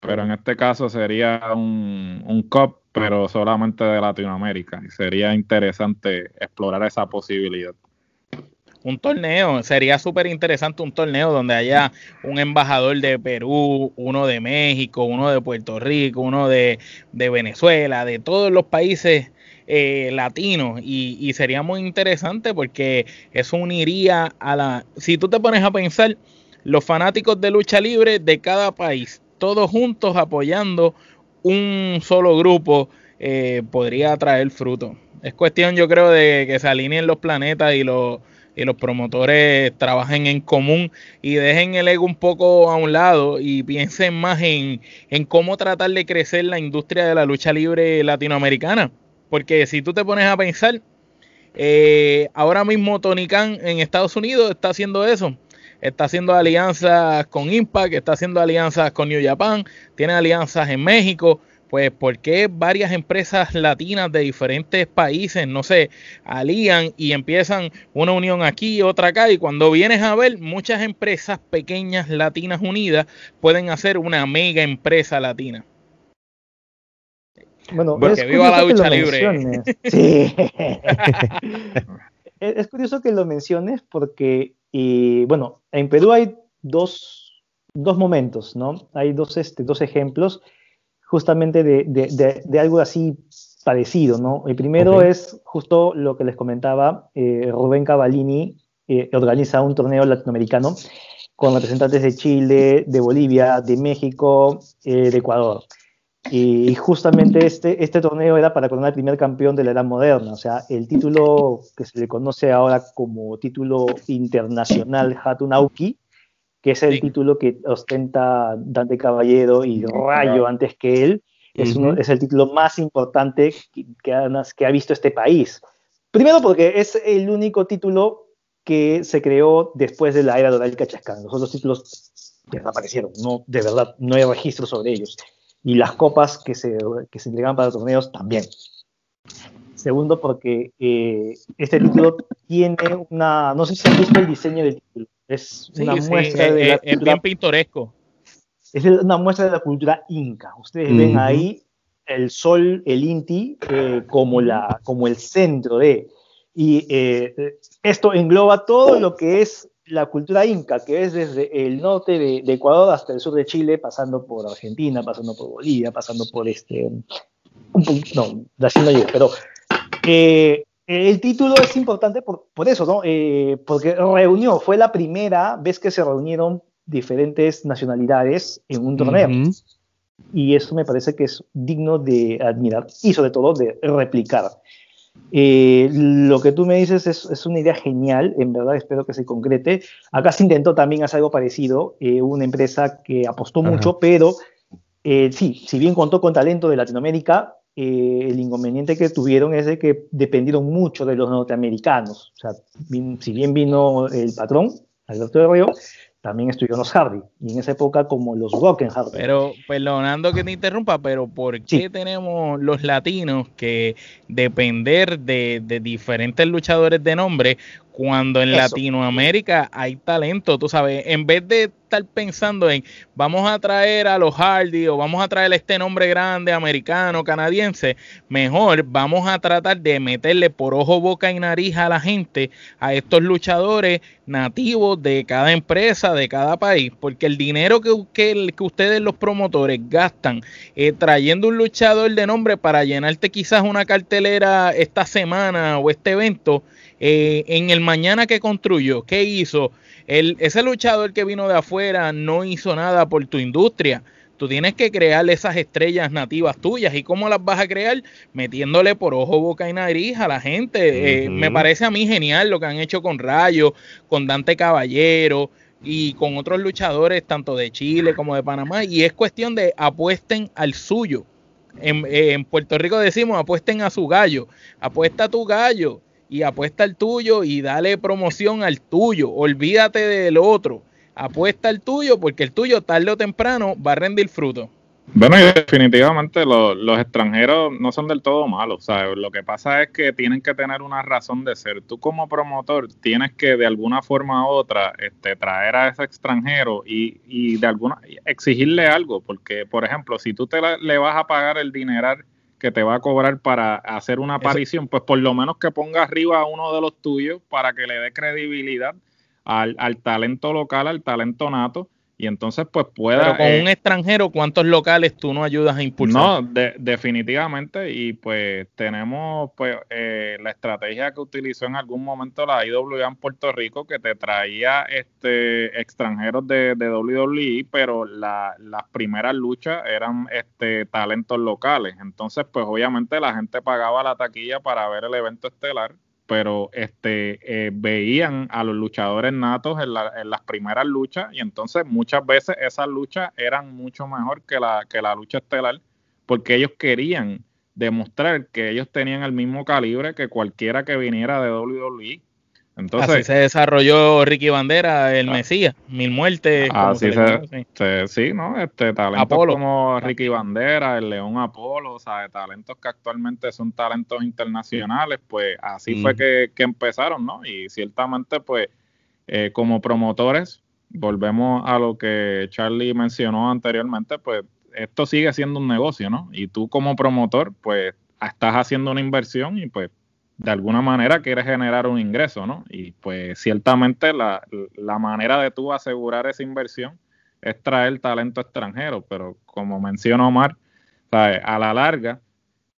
pero en este caso sería un, un cup pero solamente de Latinoamérica y sería interesante explorar esa posibilidad un torneo. Sería súper interesante un torneo donde haya un embajador de Perú, uno de México, uno de Puerto Rico, uno de, Venezuela, de todos los países eh, latinos. Y, y, sería muy interesante porque eso uniría a la... Si tú te pones a pensar, los fanáticos de lucha libre de cada país, todos juntos apoyando un solo grupo, eh, podría traer fruto. Es cuestión, yo creo, de que se alineen los planetas y los y los promotores trabajen en común y dejen el ego un poco a un lado y piensen más en, cómo tratar de crecer la industria de la lucha libre latinoamericana. Porque si tú te pones a pensar, eh, ahora mismo Tony Khan en Estados Unidos está haciendo eso. Está haciendo alianzas con Impact, está haciendo alianzas con New Japan, tiene alianzas en México pues ¿por qué varias empresas latinas de diferentes países no se alían y empiezan una unión aquí y otra acá? Y cuando vienes a ver, muchas empresas pequeñas latinas unidas pueden hacer una mega empresa latina. Bueno, Porque viva la lucha libre. Sí. es curioso que lo menciones porque, y, bueno, en Perú hay dos, dos momentos, ¿no? Hay dos, este, dos ejemplos justamente de, algo así parecido, ¿no? El primero es justo lo que les comentaba, eh, Rubén Cavallini eh, organiza un torneo latinoamericano con representantes de Chile, de Bolivia, de México, eh, de Ecuador. Y justamente este, este torneo era para coronar el primer campeón de la edad moderna, o sea, el título que se le conoce ahora como título internacional Hatunauki, que es el título que ostenta Dante Caballero y Rayo antes que él. Es, es el título más importante que, que, ha, visto este país. Primero porque es el único título que se creó después de la era del Cachascán. Los otros títulos desaparecieron, no, de verdad, no hay registro sobre ellos. Y las copas que se, que se entregaban para los torneos también. Segundo, porque eh, este título tiene una, no sé si han visto el diseño del título, es una muestra de la bien pintoresco. Es una muestra de la cultura inca. Ustedes ven ahí el sol, el Inti, eh, como, la, como el centro de. Y eh, esto engloba todo lo que es la cultura inca, que es desde el norte de, Ecuador hasta el sur de Chile, pasando por Argentina, pasando por Bolivia, pasando por este. no, Brasil no llega, pero eh, el título es importante por, eso, ¿no? Eh, porque reunió, fue la primera vez que se reunieron diferentes nacionalidades en un torneo. Y eso me parece que es digno de admirar y sobre todo de replicar. Eh, lo que tú me dices es, una idea genial, en verdad espero que se concrete. Acá se intentó también hacer algo parecido, eh, una empresa que apostó mucho, pero Eh, sí, si bien contó con talento de Latinoamérica, el inconveniente que tuvieron es de que dependieron mucho de los norteamericanos. O sea, si bien vino el patrón, Alberto de Río, también estuvieron los Hardy, y en esa época como los Hardy. Pero, perdonando que te interrumpa, pero ¿por qué tenemos los latinos que depender de, de diferentes luchadores de nombre cuando en Latinoamérica hay talento, tú sabes, en vez de estar pensando en vamos a traer a los Hardy o vamos a traer a este nombre grande americano, canadiense, mejor vamos a tratar de meterle por ojo, boca y nariz a la gente, a estos luchadores nativos de cada empresa, de cada país, porque el dinero que, que, ustedes los promotores gastan eh, trayendo un luchador de nombre para llenarte quizás una cartelera esta semana o este evento, eh, en el mañana que construyó, ¿qué hizo? El, ese luchador que vino de afuera no hizo nada por tu industria. Tú tienes que crear esas estrellas nativas tuyas. ¿Y cómo las vas a crear? Metiéndole por ojo, boca y nariz a la gente. Eh, me parece a mí genial lo que han hecho con Rayo, con Dante Caballero y con otros luchadores, tanto de Chile como de Panamá. Y es cuestión de apuesten al suyo. En, en Puerto Rico decimos apuesten a su gallo. Apuesta a tu gallo y apuesta al tuyo y dale promoción al tuyo. Olvídate del otro. Apuesta al tuyo porque el tuyo tarde o temprano va a rendir fruto. Bueno, y definitivamente los, extranjeros no son del todo malos. ¿sabes? Lo que pasa es que tienen que tener una razón de ser. Tú como promotor tienes que de alguna forma u otra este, traer a ese extranjero y, y de alguna exigirle algo. Porque, por ejemplo, si tú te le vas a pagar el dineral que te va a cobrar para hacer una aparición, pues por lo menos que ponga arriba a uno de los tuyos para que le dé credibilidad al, al talento local, al talento nato y entonces pues pueda... Pero con un eh, extranjero, ¿cuántos locales tú no ayudas a impulsar? No, definitivamente y pues tenemos pues eh, la estrategia que utilizó en algún momento la IWA en Puerto Rico que te traía este extranjeros de, de WWE, pero las primeras luchas eran este talentos locales, entonces pues obviamente la gente pagaba la taquilla para ver el evento estelar pero este, eh, veían a los luchadores natos en, las primeras luchas y entonces muchas veces esas luchas eran mucho mejor que la, que la lucha estelar porque ellos querían demostrar que ellos tenían el mismo calibre que cualquiera que viniera de WWE entonces, así se desarrolló Ricky Bandera, el ah. Mesías, Mil Muertes. Así se, sí, ¿no? Este, talentos como Ricky Bandera, el León Apolo, o sea, talentos que actualmente son talentos internacionales, pues así fue que, empezaron, ¿no? Y ciertamente, pues, eh, como promotores, volvemos a lo que Charlie mencionó anteriormente, pues esto sigue siendo un negocio, ¿no? Y tú como promotor, pues, estás haciendo una inversión y pues de alguna manera quieres generar un ingreso, ¿no? Y pues ciertamente la, manera de tú asegurar esa inversión es traer talento extranjero, pero como menciona Omar, a la larga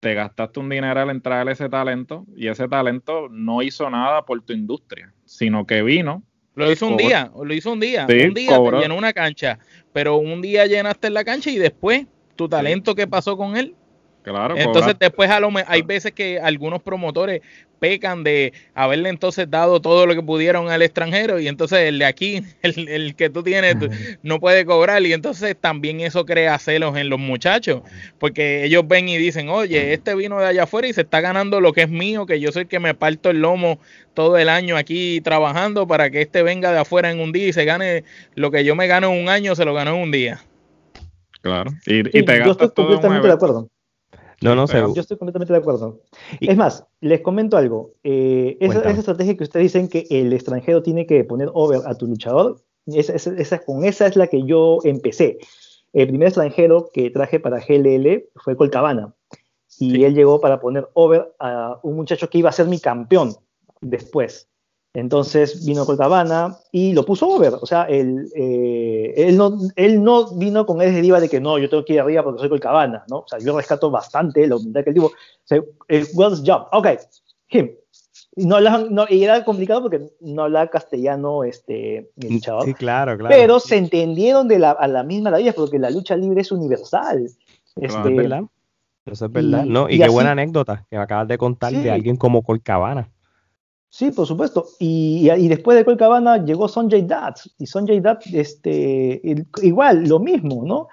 te gastaste un dineral en traer ese talento y ese talento no hizo nada por tu industria, sino que vino. Lo hizo un día, lo hizo un día, un día llenó una cancha, pero un día llenaste la cancha y después tu talento, ¿qué pasó con él? Claro, entonces después a lo hay veces que algunos promotores pecan de haberle entonces dado todo lo que pudieron al extranjero y entonces el de aquí, el, que tú tienes, no puede cobrar. Y entonces también eso crea celos en los muchachos porque ellos ven y dicen, oye, este vino de allá afuera y se está ganando lo que es mío, que yo soy el que me parto el lomo todo el año aquí trabajando para que este venga de afuera en un día y se gane lo que yo me gano en un año, se lo ganó en un día. Claro, y, te yo estoy completamente de acuerdo. No, no sé. Yo estoy completamente de acuerdo. es más, les comento algo. Eh, esa, estrategia que ustedes dicen que el extranjero tiene que poner over a tu luchador, esa, con esa es la que yo empecé. El primer extranjero que traje para GLL fue Colcabana. Y él llegó para poner over a un muchacho que iba a ser mi campeón después. Entonces vino Colcabana y lo puso over. O sea, él, eh, él, no, él no vino con ese diva de que no, yo tengo que ir arriba porque soy Colcabana, ¿no? O sea, yo rescato bastante la humildad que él tuvo. O sea, well job. Ok, him. Y, no, no, y era complicado porque no hablaba castellano este, el luchador. Sí, claro, claro. Pero se entendieron de la, a la misma la vida porque la lucha libre es universal. Este, es verdad. Eso es verdad. Y, no, y, qué buena anécdota que acabas de contar de alguien como Colcabana. Sí, por supuesto. Y, y, después de Colcabana llegó Sonjay Dutt. Y Sonjay Dutt, este, igual, lo mismo, ¿no?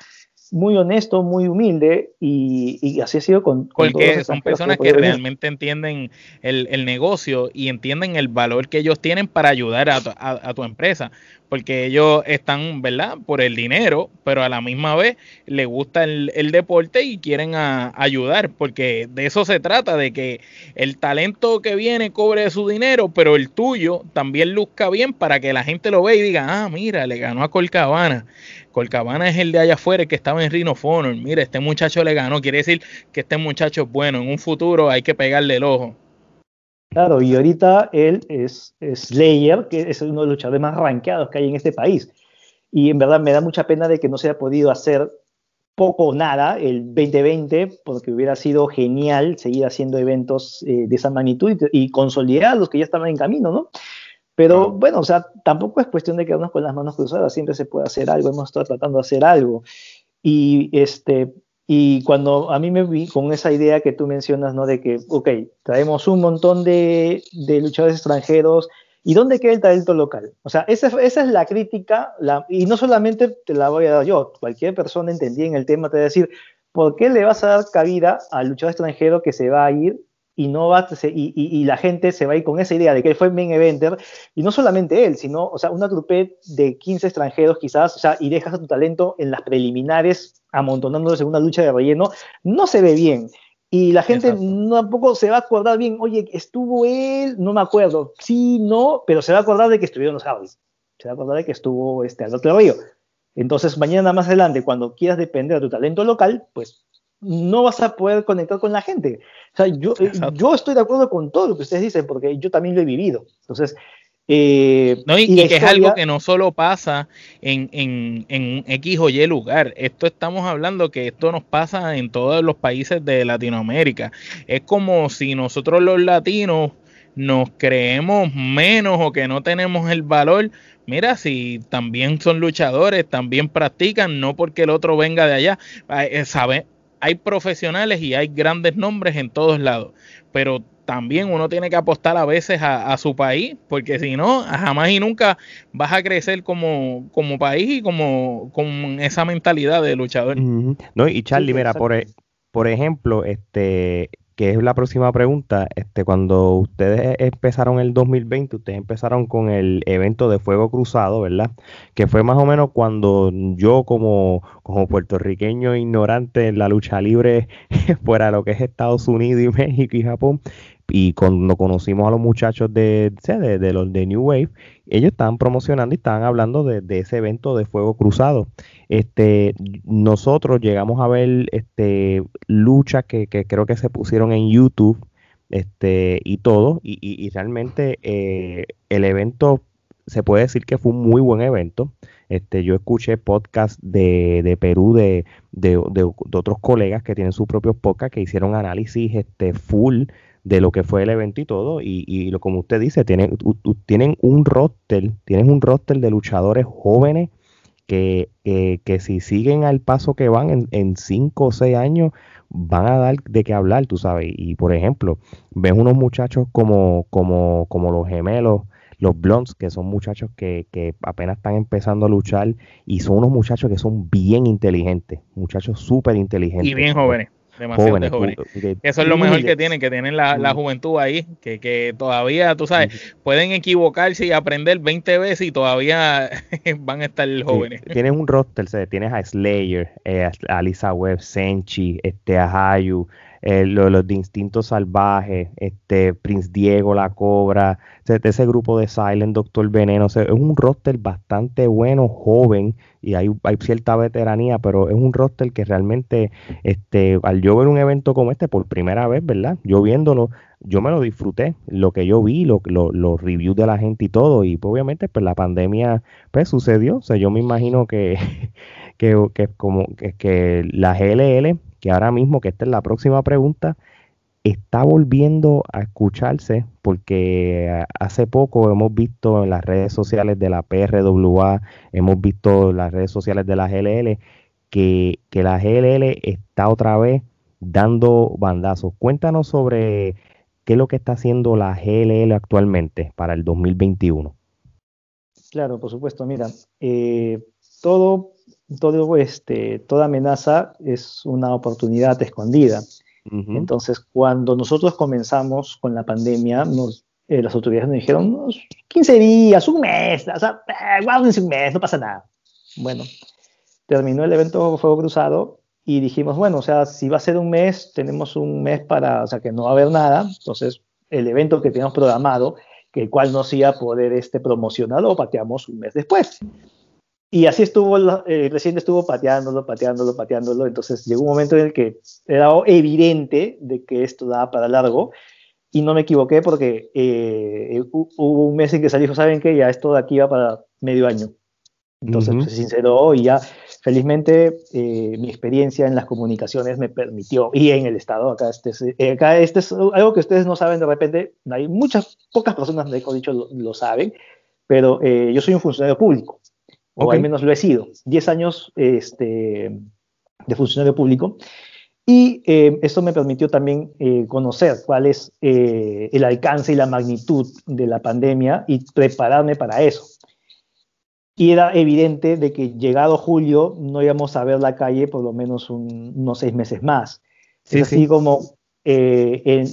Muy honesto, muy humilde y, así ha sido con... con Porque son personas que, realmente entienden el, negocio y entienden el valor que ellos tienen para ayudar a tu empresa porque ellos están, ¿verdad? Por el dinero, pero a la misma vez les gusta el, deporte y quieren ayudar, porque de eso se trata, de que el talento que viene cobre su dinero, pero el tuyo también luzca bien para que la gente lo vea y diga, ah, mira, le ganó a Colcabana. Colcabana es el de allá afuera, que estaba en Rhino. Mira, este muchacho le ganó. Quiere decir que este muchacho bueno. En un futuro hay que pegarle el ojo. Claro, y ahorita él es, Slayer, que es uno de los luchadores más rankeados que hay en este país. Y en verdad me da mucha pena de que no se haya podido hacer poco o nada el 2020, porque hubiera sido genial seguir haciendo eventos eh, de esa magnitud y, consolidar los que ya estaban en camino, ¿no? Pero bueno, o sea, tampoco es cuestión de quedarnos con las manos cruzadas, siempre se puede hacer algo, hemos estado tratando de hacer algo. Y este, y cuando a mí me vi con esa idea que tú mencionas, ¿no? De que, ok, traemos un montón de, de luchadores extranjeros, ¿y dónde queda el talento local? O sea, esa, esa es la crítica, la, y no solamente te la voy a dar yo, cualquier persona entendida en el tema te va a decir, ¿por qué le vas a dar cabida al luchador extranjero que se va a ir y no va y, y, la gente se va a ir con esa idea de que él fue main eventer y no solamente él, sino, o sea, una trupe de 15 extranjeros quizás, o sea, y dejas a tu talento en las preliminares amontonándose en una lucha de relleno, no se ve bien. Y la gente tampoco se va a acordar bien, oye, estuvo él, no me acuerdo, sí, no, pero se va a acordar de que estuvieron los Audis, se va a acordar de que estuvo este Alberto Río. Entonces, mañana más adelante, cuando quieras depender de tu talento local, pues no vas a poder conectar con la gente. O sea, yo, eh, yo estoy de acuerdo con todo lo que ustedes dicen, porque yo también lo he vivido. Entonces, eh, no, y, que es algo que no solo pasa en, en, en, X o Y lugar. Esto estamos hablando que esto nos pasa en todos los países de Latinoamérica. Es como si nosotros los latinos nos creemos menos o que no tenemos el valor. Mira, si también son luchadores, también practican, no porque el otro venga de allá. Eh, sabe, hay profesionales y hay grandes nombres en todos lados, pero también uno tiene que apostar a veces a, su país, porque si no, jamás y nunca vas a crecer como, como país y como con esa mentalidad de luchador. No, y Charlie, mira, por, e, por ejemplo, este que es la próxima pregunta, este, cuando ustedes empezaron el 2020, ustedes empezaron con el evento de Fuego Cruzado, ¿verdad? Que fue más o menos cuando yo como, como puertorriqueño ignorante en la lucha libre fuera lo que es Estados Unidos y México y Japón, y cuando conocimos a los muchachos de, de, los de New Wave, ellos estaban promocionando y estaban hablando de, ese evento de fuego cruzado. Este, nosotros llegamos a ver este, luchas que, creo que se pusieron en YouTube este, y todo, y, realmente eh, el evento se puede decir que fue un muy buen evento. Este, yo escuché podcast de, de Perú de, de, otros colegas que tienen sus propios podcasts que hicieron análisis este, full de lo que fue el evento y todo. Y, lo, como usted dice, tienen, tienen un roster, tienen un roster de luchadores jóvenes que, que, si siguen al paso que van en 5 o 6 años, van a dar de qué hablar, tú sabes. Y por ejemplo, ves unos muchachos como, como, como los gemelos, los Blondes, que son muchachos que, que, apenas están empezando a luchar y son unos muchachos que son bien inteligentes, muchachos súper inteligentes. Y bien jóvenes demasiado jóvenes. Eso es lo mejor que tienen, que tienen la, juventud ahí, que, que, todavía, tú sabes, pueden equivocarse y aprender 20 veces y todavía van a estar jóvenes. Tienes un roster, tienes a Slayer, eh, a Lisa Webb, Senchi, este, a Hayu, eh, los de Instinto Salvaje, este, Prince Diego, La Cobra, ese, grupo de Silent, Doctor Veneno, es un roster bastante bueno, joven, y hay, cierta veteranía, pero es un roster que realmente, este, al yo ver un evento como este por primera vez, ¿verdad? Yo viéndolo, yo me lo disfruté, lo que yo vi, lo, los reviews de la gente y todo, y pues, obviamente pues la pandemia pues sucedió, o sea, yo me imagino que, que, que como que, que la GLL que ahora mismo, que esta es la próxima pregunta, está volviendo a escucharse porque hace poco hemos visto en las redes sociales de la PRWA, hemos visto en las redes sociales de la GLL que, que la GLL está otra vez dando bandazos. Cuéntanos sobre qué es lo que está haciendo la GLL actualmente para el 2021. Claro, por supuesto. Mira, eh, todo todo este, toda amenaza es una oportunidad escondida. Entonces, cuando nosotros comenzamos con la pandemia, nos, eh, las autoridades nos dijeron 15 días, un mes, o sea, eh, un mes, no pasa nada. Bueno, terminó el evento Fuego Cruzado y dijimos, bueno, o sea, si va a ser un mes, tenemos un mes para, o sea, que no va a haber nada, entonces el evento que teníamos programado, que el cual no se iba a poder este, promocionar, lo pateamos un mes después. Y así estuvo, el presidente estuvo pateándolo, pateándolo, pateándolo. Entonces llegó un momento en el que era evidente de que esto daba para largo. Y no me equivoqué porque eh, hubo un mes en que salió, ¿saben qué? Ya esto de aquí va para medio año. Entonces se sinceró y ya felizmente eh, mi experiencia en las comunicaciones me permitió, y en el Estado, acá este, es, eh, acá este es algo que ustedes no saben de repente, hay muchas, pocas personas, mejor dicho, lo, lo saben, pero yo soy un funcionario público o al menos lo he sido, 10 años este, de funcionario público. Y eh, esto me permitió también eh, conocer cuál es eh, el alcance y la magnitud de la pandemia y prepararme para eso. Y era evidente de que llegado julio no íbamos a ver la calle por lo menos unos seis meses más. Sí, así como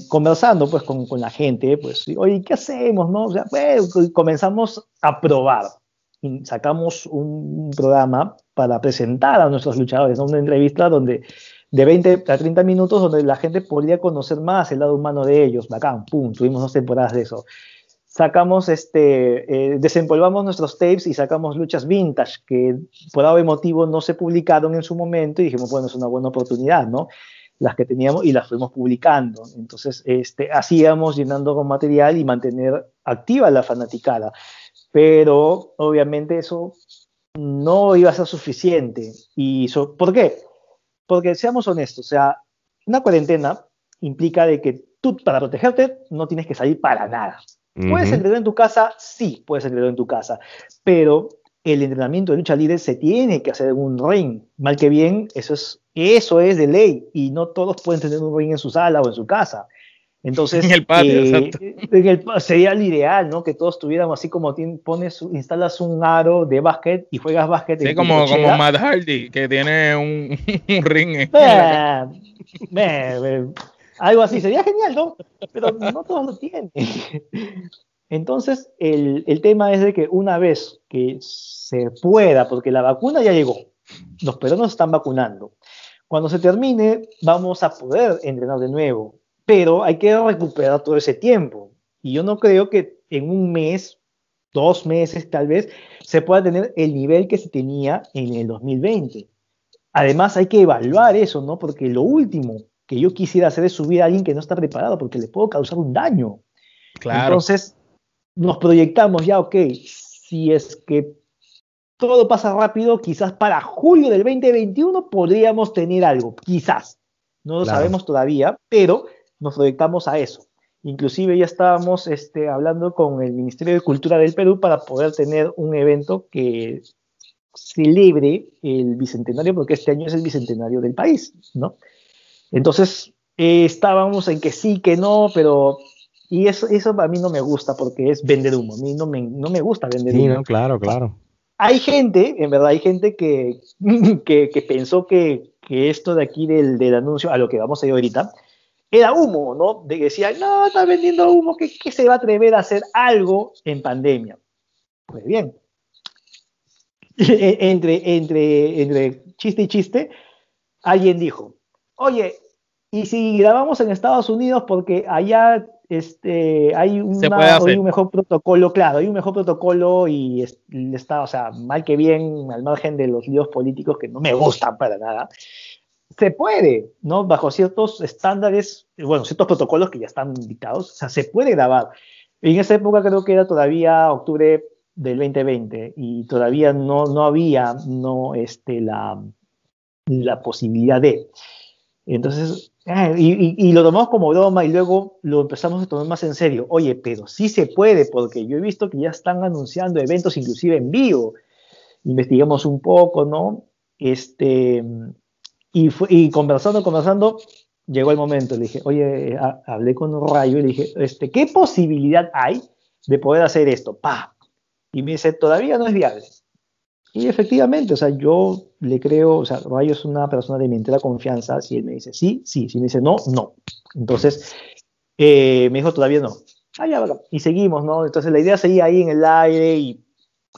conversando pues con, con, la gente, pues, oye, ¿qué hacemos? No? O sea, pues, comenzamos a probar sacamos un programa para presentar a nuestros luchadores, una entrevista donde de 20 a 30 minutos donde la gente podría conocer más el lado humano de ellos, bacán, pum, tuvimos dos temporadas de eso. Sacamos, este, eh, desempolvamos nuestros tapes y sacamos luchas vintage que por algún motivo no se publicaron en su momento y dijimos, bueno, es una buena oportunidad, ¿no? Las que teníamos y las fuimos publicando. Entonces, este, hacíamos llenando con material y mantener activa la fanaticada pero obviamente eso no iba a ser suficiente. Y ¿Por qué? Porque seamos honestos, o sea, una cuarentena implica de que tú para protegerte no tienes que salir para nada. ¿Puedes entrenar en tu casa? Sí, puedes entrenar en tu casa, pero el entrenamiento de lucha libre se tiene que hacer en un ring. Mal que bien, eso es, eso es de ley y no todos pueden tener un ring en su sala o en su casa. Entonces, en el patio, eh, sería el ideal, ¿no? Que todos tuviéramos así como pones, instalas un aro de básquet y juegas básquet. Sí, como, como Matt Hardy, que tiene un, ring. algo así, sería genial, ¿no? Pero no todos lo tienen. Entonces, el, el tema es de que una vez que se pueda, porque la vacuna ya llegó, los peruanos están vacunando, cuando se termine, vamos a poder entrenar de nuevo pero hay que recuperar todo ese tiempo. Y yo no creo que en un mes, dos meses tal vez, se pueda tener el nivel que se tenía en el 2020. Además, hay que evaluar eso, ¿no? Porque lo último que yo quisiera hacer es subir a alguien que no está preparado, porque le puedo causar un daño. Claro. Entonces, nos proyectamos ya, ok, si es que todo pasa rápido, quizás para julio del 2021 podríamos tener algo, quizás. No lo sabemos todavía, pero nos proyectamos a eso. Inclusive ya estábamos este, hablando con el Ministerio de Cultura del Perú para poder tener un evento que celebre el bicentenario, porque este año es el bicentenario del país, ¿no? Entonces, eh, estábamos en que sí, que no, pero... Y eso, eso a mí no me gusta porque es vender humo. A mí no me, no me gusta vender humo. Sí, no, claro, claro. Hay gente, en verdad, hay gente que, que, que pensó que, que, esto de aquí del, del anuncio, a lo que vamos a ir ahorita, era humo, ¿no? De que decía, no, está vendiendo humo, ¿qué, se va a atrever a hacer algo en pandemia? Pues bien, entre, entre, entre chiste y chiste, alguien dijo, oye, ¿y si grabamos en Estados Unidos porque allá este, hay, un mejor protocolo, claro, hay un mejor protocolo y está, o sea, mal que bien, al margen de los líos políticos que no me gustan para nada, se puede, ¿no? Bajo ciertos estándares, bueno, ciertos protocolos que ya están dictados, o sea, se puede grabar. En esa época creo que era todavía octubre del 2020 y todavía no, no había no, este, la, la posibilidad de. Entonces, eh, y, y, lo tomamos como broma y luego lo empezamos a tomar más en serio. Oye, pero sí se puede, porque yo he visto que ya están anunciando eventos inclusive en vivo. Investigamos un poco, ¿no? Este, y, conversando, conversando, llegó el momento. Le dije, oye, hablé con un rayo y le dije, este, ¿qué posibilidad hay de poder hacer esto? Pa. Y me dice, todavía no es viable. Y efectivamente, o sea, yo le creo, o sea, Rayo es una persona de mi entera confianza. Si él me dice sí, sí. Si me dice no, no. Entonces, eh, me dijo todavía no. Ah, ya, y seguimos, ¿no? Entonces la idea seguía ahí en el aire y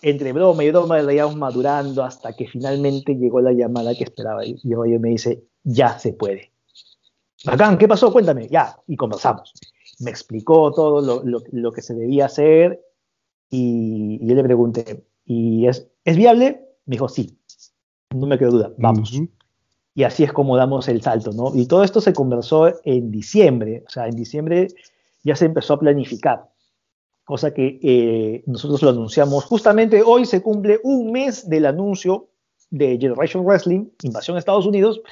entre broma y broma la íbamos madurando hasta que finalmente llegó la llamada que esperaba. Y Rayo me dice, ya se puede. Bacán, ¿qué pasó? Cuéntame, ya. Y conversamos. Me explicó todo lo, lo, lo que se debía hacer y, y yo le pregunté, ¿y es, ¿es viable? Me dijo, sí, no me quedo duda, vamos. Y así es como damos el salto, ¿no? Y todo esto se conversó en diciembre, o sea, en diciembre ya se empezó a planificar, cosa que eh, nosotros lo anunciamos. Justamente hoy se cumple un mes del anuncio de Generation Wrestling, Invasión a Estados Unidos,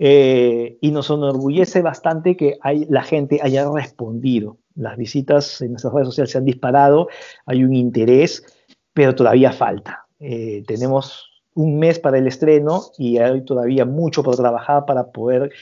eh, y nos enorgullece bastante que la gente haya respondido. Las visitas en nuestras redes sociales se han disparado, hay un interés, pero todavía falta. Eh, tenemos un mes para el estreno y hay todavía mucho por trabajar para poder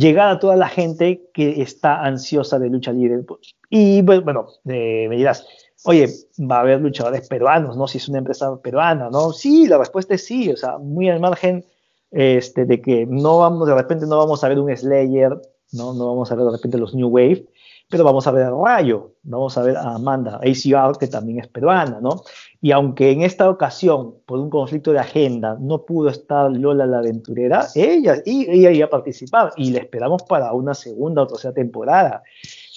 llegar a toda la gente que está ansiosa de lucha libre. Y pues, bueno, eh, me dirás, oye, va a haber luchadores peruanos, ¿no? Si es una empresa peruana, ¿no? Sí, la respuesta es sí, o sea, muy al margen este, de que no vamos, de repente no vamos a ver un Slayer, ¿no? No vamos a ver de repente los New Wave, pero vamos a ver a Rayo, vamos a ver a Amanda, ACR, que también es peruana, ¿no? Y aunque en esta ocasión, por un conflicto de agenda, no pudo estar Lola la aventurera, ella, y, ella iba a participar y le esperamos para una segunda o tercera temporada.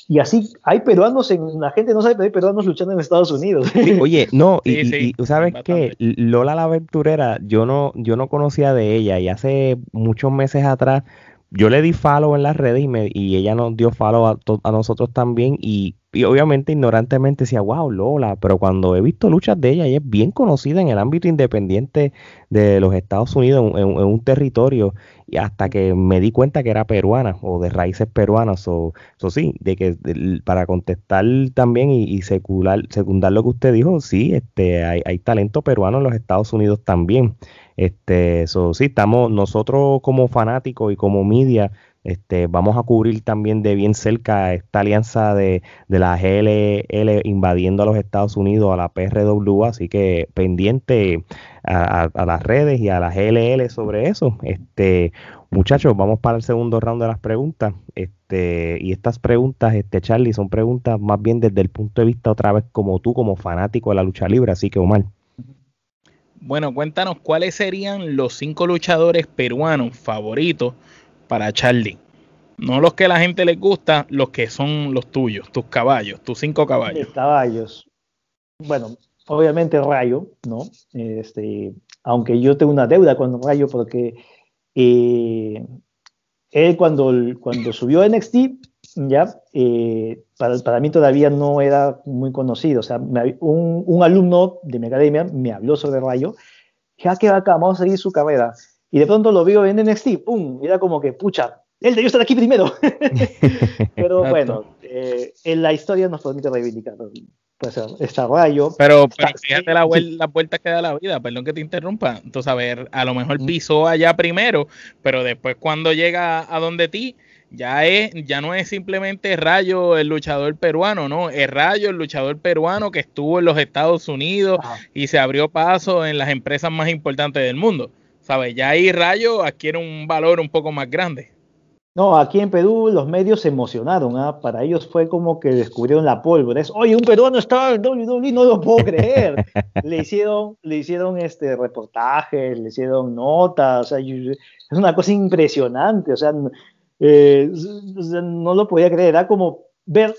Y así, hay peruanos, en, la gente no sabe, pero hay peruanos luchando en Estados Unidos. oye, no, y, sabes que Lola la aventurera, yo no, yo no conocía de ella y hace muchos meses atrás yo le di follow en las redes y, me, y ella nos dio follow a, a nosotros también y, obviamente ignorantemente decía, wow, Lola, pero cuando he visto luchas de ella, ella es bien conocida en el ámbito independiente de los Estados Unidos, en, un territorio, y hasta que me di cuenta que era peruana o de raíces peruanas, o so, sí, de que para contestar también y, y secundar, secundar, lo que usted dijo, sí, este, hay, hay talento peruano en los Estados Unidos también. Este, eso sí, estamos nosotros como fanáticos y como media, este, vamos a cubrir también de bien cerca esta alianza de, de la GLL invadiendo a los Estados Unidos, a la PRW, así que pendiente a, las redes y a la GLL sobre eso. Este, muchachos, vamos para el segundo round de las preguntas. Este, y estas preguntas, este, Charlie, son preguntas más bien desde el punto de vista otra vez como tú, como fanático de la lucha libre, así que Omar. Bueno, cuéntanos cuáles serían los cinco luchadores peruanos favoritos para Charlie. No los que la gente les gusta, los que son los tuyos, tus caballos, tus cinco caballos. Mis caballos. Bueno, obviamente Rayo, ¿no? Este, aunque yo tengo una deuda con Rayo porque eh, él cuando, cuando subió a NXT, ya, eh, para, mí todavía no era muy conocido. O sea, un, un, alumno de mi academia me habló sobre Rayo. Dije, ah, qué acá, vamos a seguir su carrera. Y de pronto lo vio en NXT, ¡pum! Era como que, pucha, él debió estar aquí primero. Pero bueno, eh, en la historia nos permite reivindicar. Pues, está Rayo. Pero, fíjate la, vuelta, la que da la vida, perdón que te interrumpa. Entonces, a ver, a lo mejor pisó allá primero, pero después cuando llega a donde ti, ya es, ya no es simplemente Rayo el luchador peruano, no, es Rayo el luchador peruano que estuvo en los Estados Unidos y se abrió paso en las empresas más importantes del mundo. ¿Sabes? Ya ahí Rayo adquiere un valor un poco más grande. No, aquí en Perú los medios se emocionaron, ¿ah? para ellos fue como que descubrieron la pólvora. Es, oye, un peruano está en WWE, no lo puedo creer. le hicieron, le hicieron este reportajes, le hicieron notas, o sea, es una cosa impresionante, o sea, eh, no lo podía creer, era como ver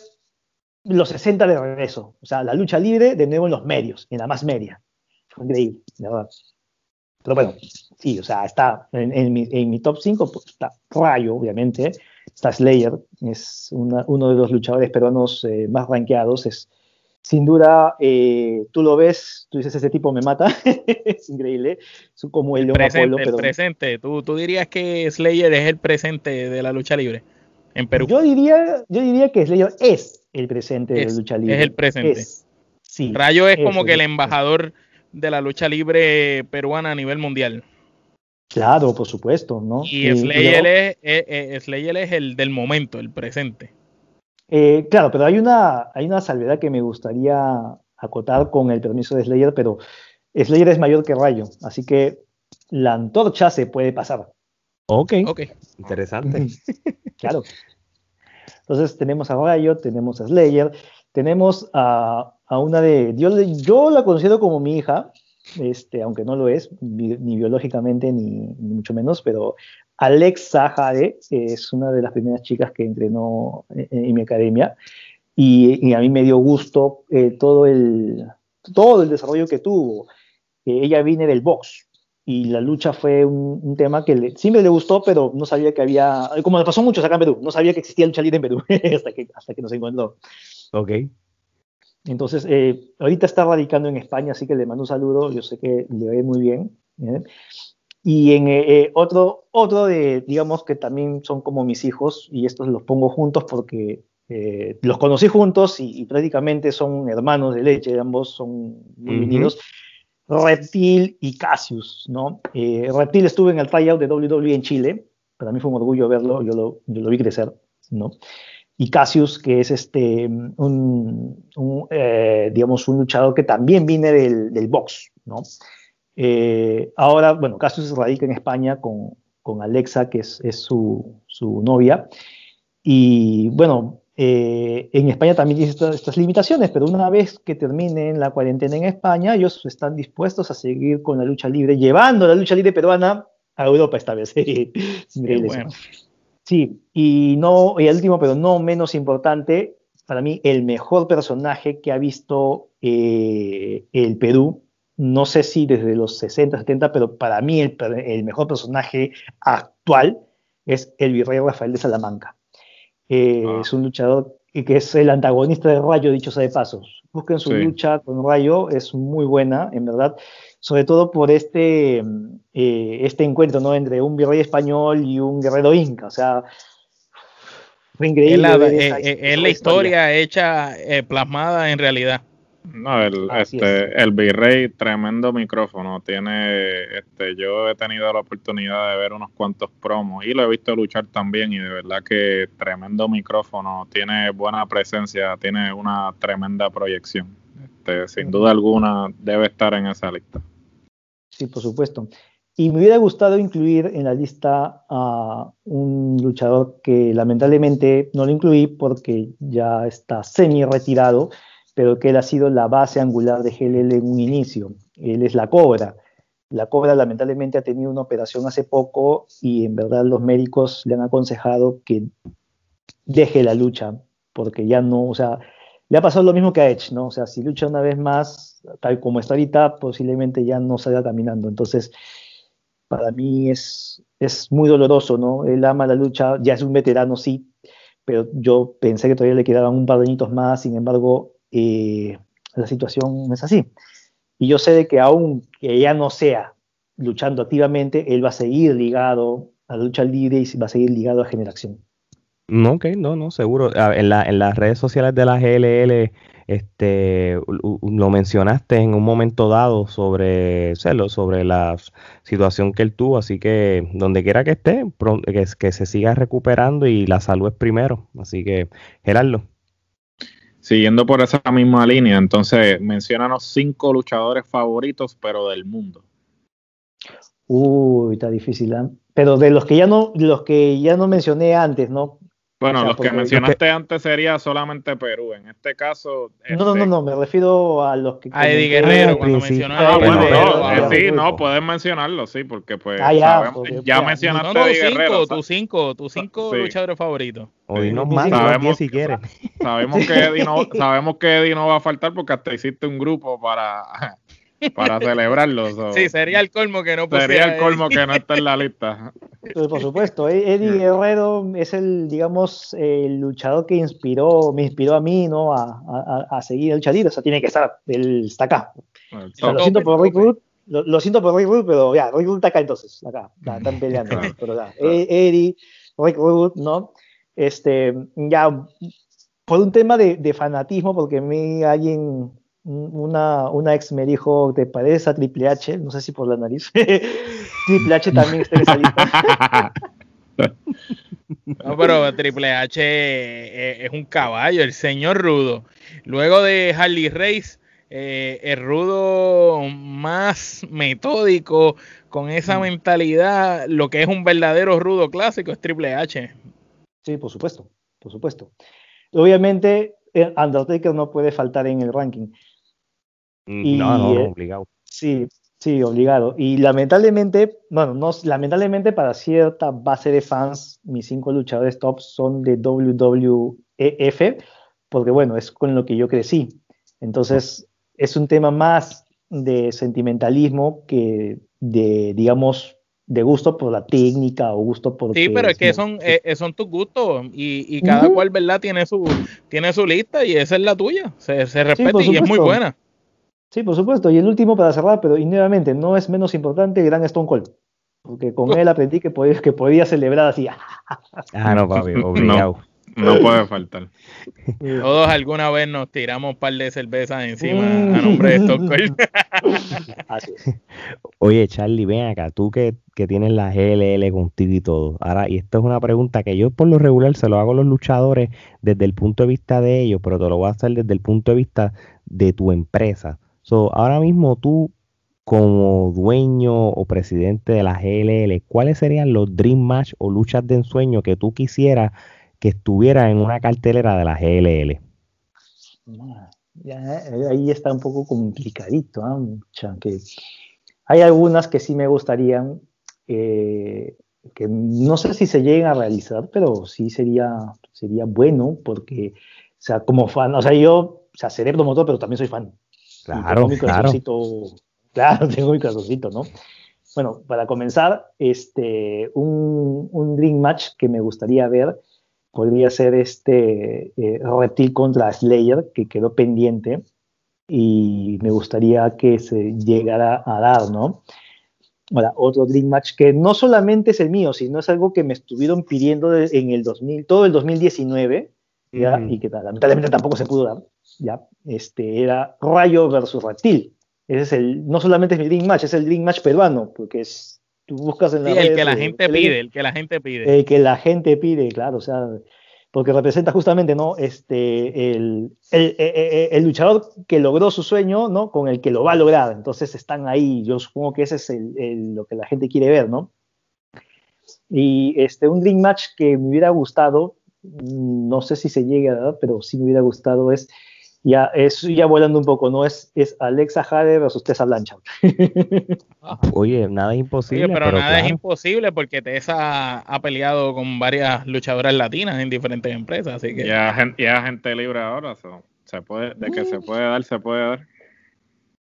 los 60 de regreso, o sea, la lucha libre de nuevo en los medios, en la más media. Fue increíble, la verdad. Pero bueno, sí, o sea, está en, mi, top 5, pues, está Rayo, obviamente, está Slayer, es uno de los luchadores peruanos eh, más rankeados, es sin duda, eh, tú lo ves, tú dices, ese tipo me mata, es increíble, es como el, presente, el presente. ¿Tú, ¿Tú, dirías que Slayer es el presente de la lucha libre en Perú. Yo diría, yo diría que Slayer es el presente de la lucha libre. Es el presente. sí, Rayo es, como que el embajador de la lucha libre peruana a nivel mundial. Claro, por supuesto, ¿no? Y, Slayer, es, eh, eh, Slayer es el del momento, el presente. Eh, claro, pero hay una, hay una salvedad que me gustaría acotar con el permiso de Slayer, pero Slayer es mayor que Rayo, así que la antorcha se puede pasar. Ok, interesante. claro. Entonces tenemos a Rayo, tenemos a Slayer, tenemos a, una de... Yo, yo la considero como mi hija, este, aunque no lo es, ni, biológicamente ni, mucho menos, pero Alexa Jade es una de las primeras chicas que entrenó en, mi academia y, a mí me dio gusto eh, todo, el, todo el desarrollo que tuvo. Eh, ella viene del box y la lucha fue un, tema que le, siempre le gustó, pero no sabía que había, como le pasó mucho acá en Perú, no sabía que existía lucha libre en Perú hasta, que, hasta que nos encontró. Ok. Entonces, eh, ahorita está radicando en España, así que le mando un saludo, yo sé que le ve muy bien. ¿eh? Y en eh, otro, otro de, digamos que también son como mis hijos, y estos los pongo juntos porque los conocí juntos y, prácticamente son hermanos de leche, ambos son muy unidos. Reptil y Cassius, ¿no? Reptil estuve en el tryout de WWE en Chile, para mí fue un orgullo verlo, yo lo, yo lo vi crecer, ¿no? Y Cassius, que es este, un, eh, digamos, un luchador que también viene del, del box, ¿no? Eh, ahora, bueno, Cassius radica en España con, con Alexa, que es, es su, su, novia, y bueno, eh, en España también tiene estas, limitaciones, pero una vez que terminen la cuarentena en España, ellos están dispuestos a seguir con la lucha libre, llevando la lucha libre peruana a Europa esta vez. bueno. Sí, y no, y el último, pero no menos importante, para mí el mejor personaje que ha visto eh, el Perú, no sé si desde los 60, 70, pero para mí el, mejor personaje actual es el virrey Rafael de Salamanca. Eh, ah. Es un luchador que es el antagonista de Rayo, dicho sea de pasos. Busquen su lucha con Rayo, es muy buena, en verdad sobre todo por este, eh, este encuentro ¿no? entre un virrey español y un guerrero inca. O sea, fue increíble. Es la, eh, eh, la historia, hecha, plasmada en realidad. No, el, este, el virrey, tremendo micrófono. Tiene, este, yo he tenido la oportunidad de ver unos cuantos promos y lo he visto luchar también y de verdad que tremendo micrófono, tiene buena presencia, tiene una tremenda proyección. Este, sin duda alguna debe estar en esa lista. Sí, por supuesto. Y me hubiera gustado incluir en la lista a un luchador que lamentablemente no lo incluí porque ya está semi retirado, pero que él ha sido la base angular de GLL en un inicio. Él es la Cobra. La Cobra lamentablemente ha tenido una operación hace poco y en verdad los médicos le han aconsejado que deje la lucha porque ya no, o sea, le ha pasado lo mismo que a Edge, ¿no? O sea, si lucha una vez más, tal como está ahorita, posiblemente ya no salga caminando. Entonces, para mí es, es muy doloroso, ¿no? Él ama la lucha, ya es un veterano, sí, pero yo pensé que todavía le quedaban un par de añitos más, sin embargo, eh, la situación es así. Y yo sé de que aunque ya no sea luchando activamente, él va a seguir ligado a la lucha libre y va a seguir ligado a generación. No, ok, no, no, seguro. Ah, en, la, en las redes sociales de la GLL, este, lo mencionaste en un momento dado sobre, sobre la situación que él tuvo, así que donde quiera que esté, que, que se siga recuperando y la salud es primero. Así que, Gerardo. Siguiendo por esa misma línea, entonces, mencionanos cinco luchadores favoritos, pero del mundo. Uy, está difícil, ¿eh? Pero de los que ya no, los que ya no mencioné antes, ¿no? Bueno, los que mencionaste antes sería solamente Perú. En este caso. No, no, no, no, me refiero a los que. A Eddie Guerrero, cuando mencionó ah, bueno, no, sí, no, puedes mencionarlo, sí, porque pues. Ah, ya, ya mencionaste a Eddie Guerrero. Tus cinco, tus cinco luchadores favoritos. O dinos más, sabemos, si quieres. Sabemos que, Eddie no, sabemos que Eddie no va a faltar porque hasta hiciste un grupo para para celebrarlo. Sí, sería el colmo que no Sería el colmo que no está en la lista. Pues, por supuesto, e-, Eddie Guerrero es el, digamos, el luchador que inspiró, me inspiró a mí, ¿no? A, a, seguir el lucha O sea, tiene que estar, él está acá. lo siento por Rick Root, lo, siento por Rick Root, pero ya, Rick Root está acá entonces, acá, están peleando. Pero ya, e-, Eddie, Rick Root, ¿no? Este, ya, por un tema de, de fanatismo, porque a mí alguien una, una ex me dijo, ¿te parece a Triple H? No sé si por la nariz. Triple H también está en esa lista. No, pero Triple H eh, es un caballo, el señor rudo. Luego de Harley Race, eh, el rudo más metódico, con esa mm. mentalidad, lo que es un verdadero rudo clásico es Triple H. Sí, por supuesto, por supuesto. Obviamente, eh, Undertaker no puede faltar en el ranking. Mm, no, no, eh, obligado. Sí, sí, obligado. Y lamentablemente, bueno, no, lamentablemente para cierta base de fans, mis cinco luchadores top son de WWEF, porque bueno, es con lo que yo crecí. Entonces, es un tema más de sentimentalismo que de, digamos, de gusto por la técnica o gusto por... Sí, pero es que son, eh, eh, son tus gustos y, cada cual, ¿verdad? Tiene su, tiene su lista y esa es la tuya. Se, se respeta y es muy buena. Sí, por supuesto. Y el último para cerrar, pero y nuevamente no es menos importante, Gran Stone Cold. Porque con él aprendí que podía, que podía celebrar así. ah, no, papi, obligado. No puede faltar. Todos alguna vez nos tiramos un par de cervezas encima a nombre de Stockholm. Oye, Charlie, ven acá, tú que, que, tienes la GLL contigo y todo. Ahora, y esto es una pregunta que yo por lo regular se lo hago a los luchadores desde el punto de vista de ellos, pero te lo voy a hacer desde el punto de vista de tu empresa. So, ahora mismo tú, como dueño o presidente de la GLL, ¿cuáles serían los dream match o luchas de ensueño que tú quisieras que estuviera en una cartelera de la GLL. Eh, ahí está un poco complicadito, que hay algunas que sí me gustarían, eh, que no sé si se lleguen a realizar, pero sí sería, sería bueno, porque, o sea, como fan, o sea, yo, o sea, cerebro motor, pero también soy fan. Claro, mi claro. Claro, tengo mi corazoncito, ¿no? Bueno, para comenzar, este, un, un Dream Match que me gustaría ver podría ser este eh, Reptil contra Slayer, que quedó pendiente y me gustaría que se llegara a dar, ¿no? Ahora, otro Dream Match que no solamente es el mío, sino es algo que me estuvieron pidiendo en el 2000, todo el 2019, ¿ya? y que lamentablemente tampoco se pudo dar, ¿ya? Este, era Rayo versus Reptil. Ese es el, no solamente es mi Dream Match, es el Dream Match peruano, porque es tú buscas en la sí, el que la gente pide, el que la gente pide. El que la gente pide, claro, o sea, porque representa justamente, ¿no? Este, el, el, el, luchador que logró su sueño, ¿no? Con el que lo va a lograr. Entonces están ahí, yo supongo que ese es lo que la gente quiere ver, ¿no? Y este, un Dream Match que me hubiera gustado, no sé si se llega pero sí me hubiera gustado es ya es ya volando un poco, ¿no? Es, es Alexa Jade versus Tessa Blanchard. Oye, nada es imposible. pero, nada es imposible porque Tessa ha peleado con varias luchadoras latinas en diferentes empresas, así que. Ya, ya gente libre ahora, se puede, de que se puede dar, se puede dar.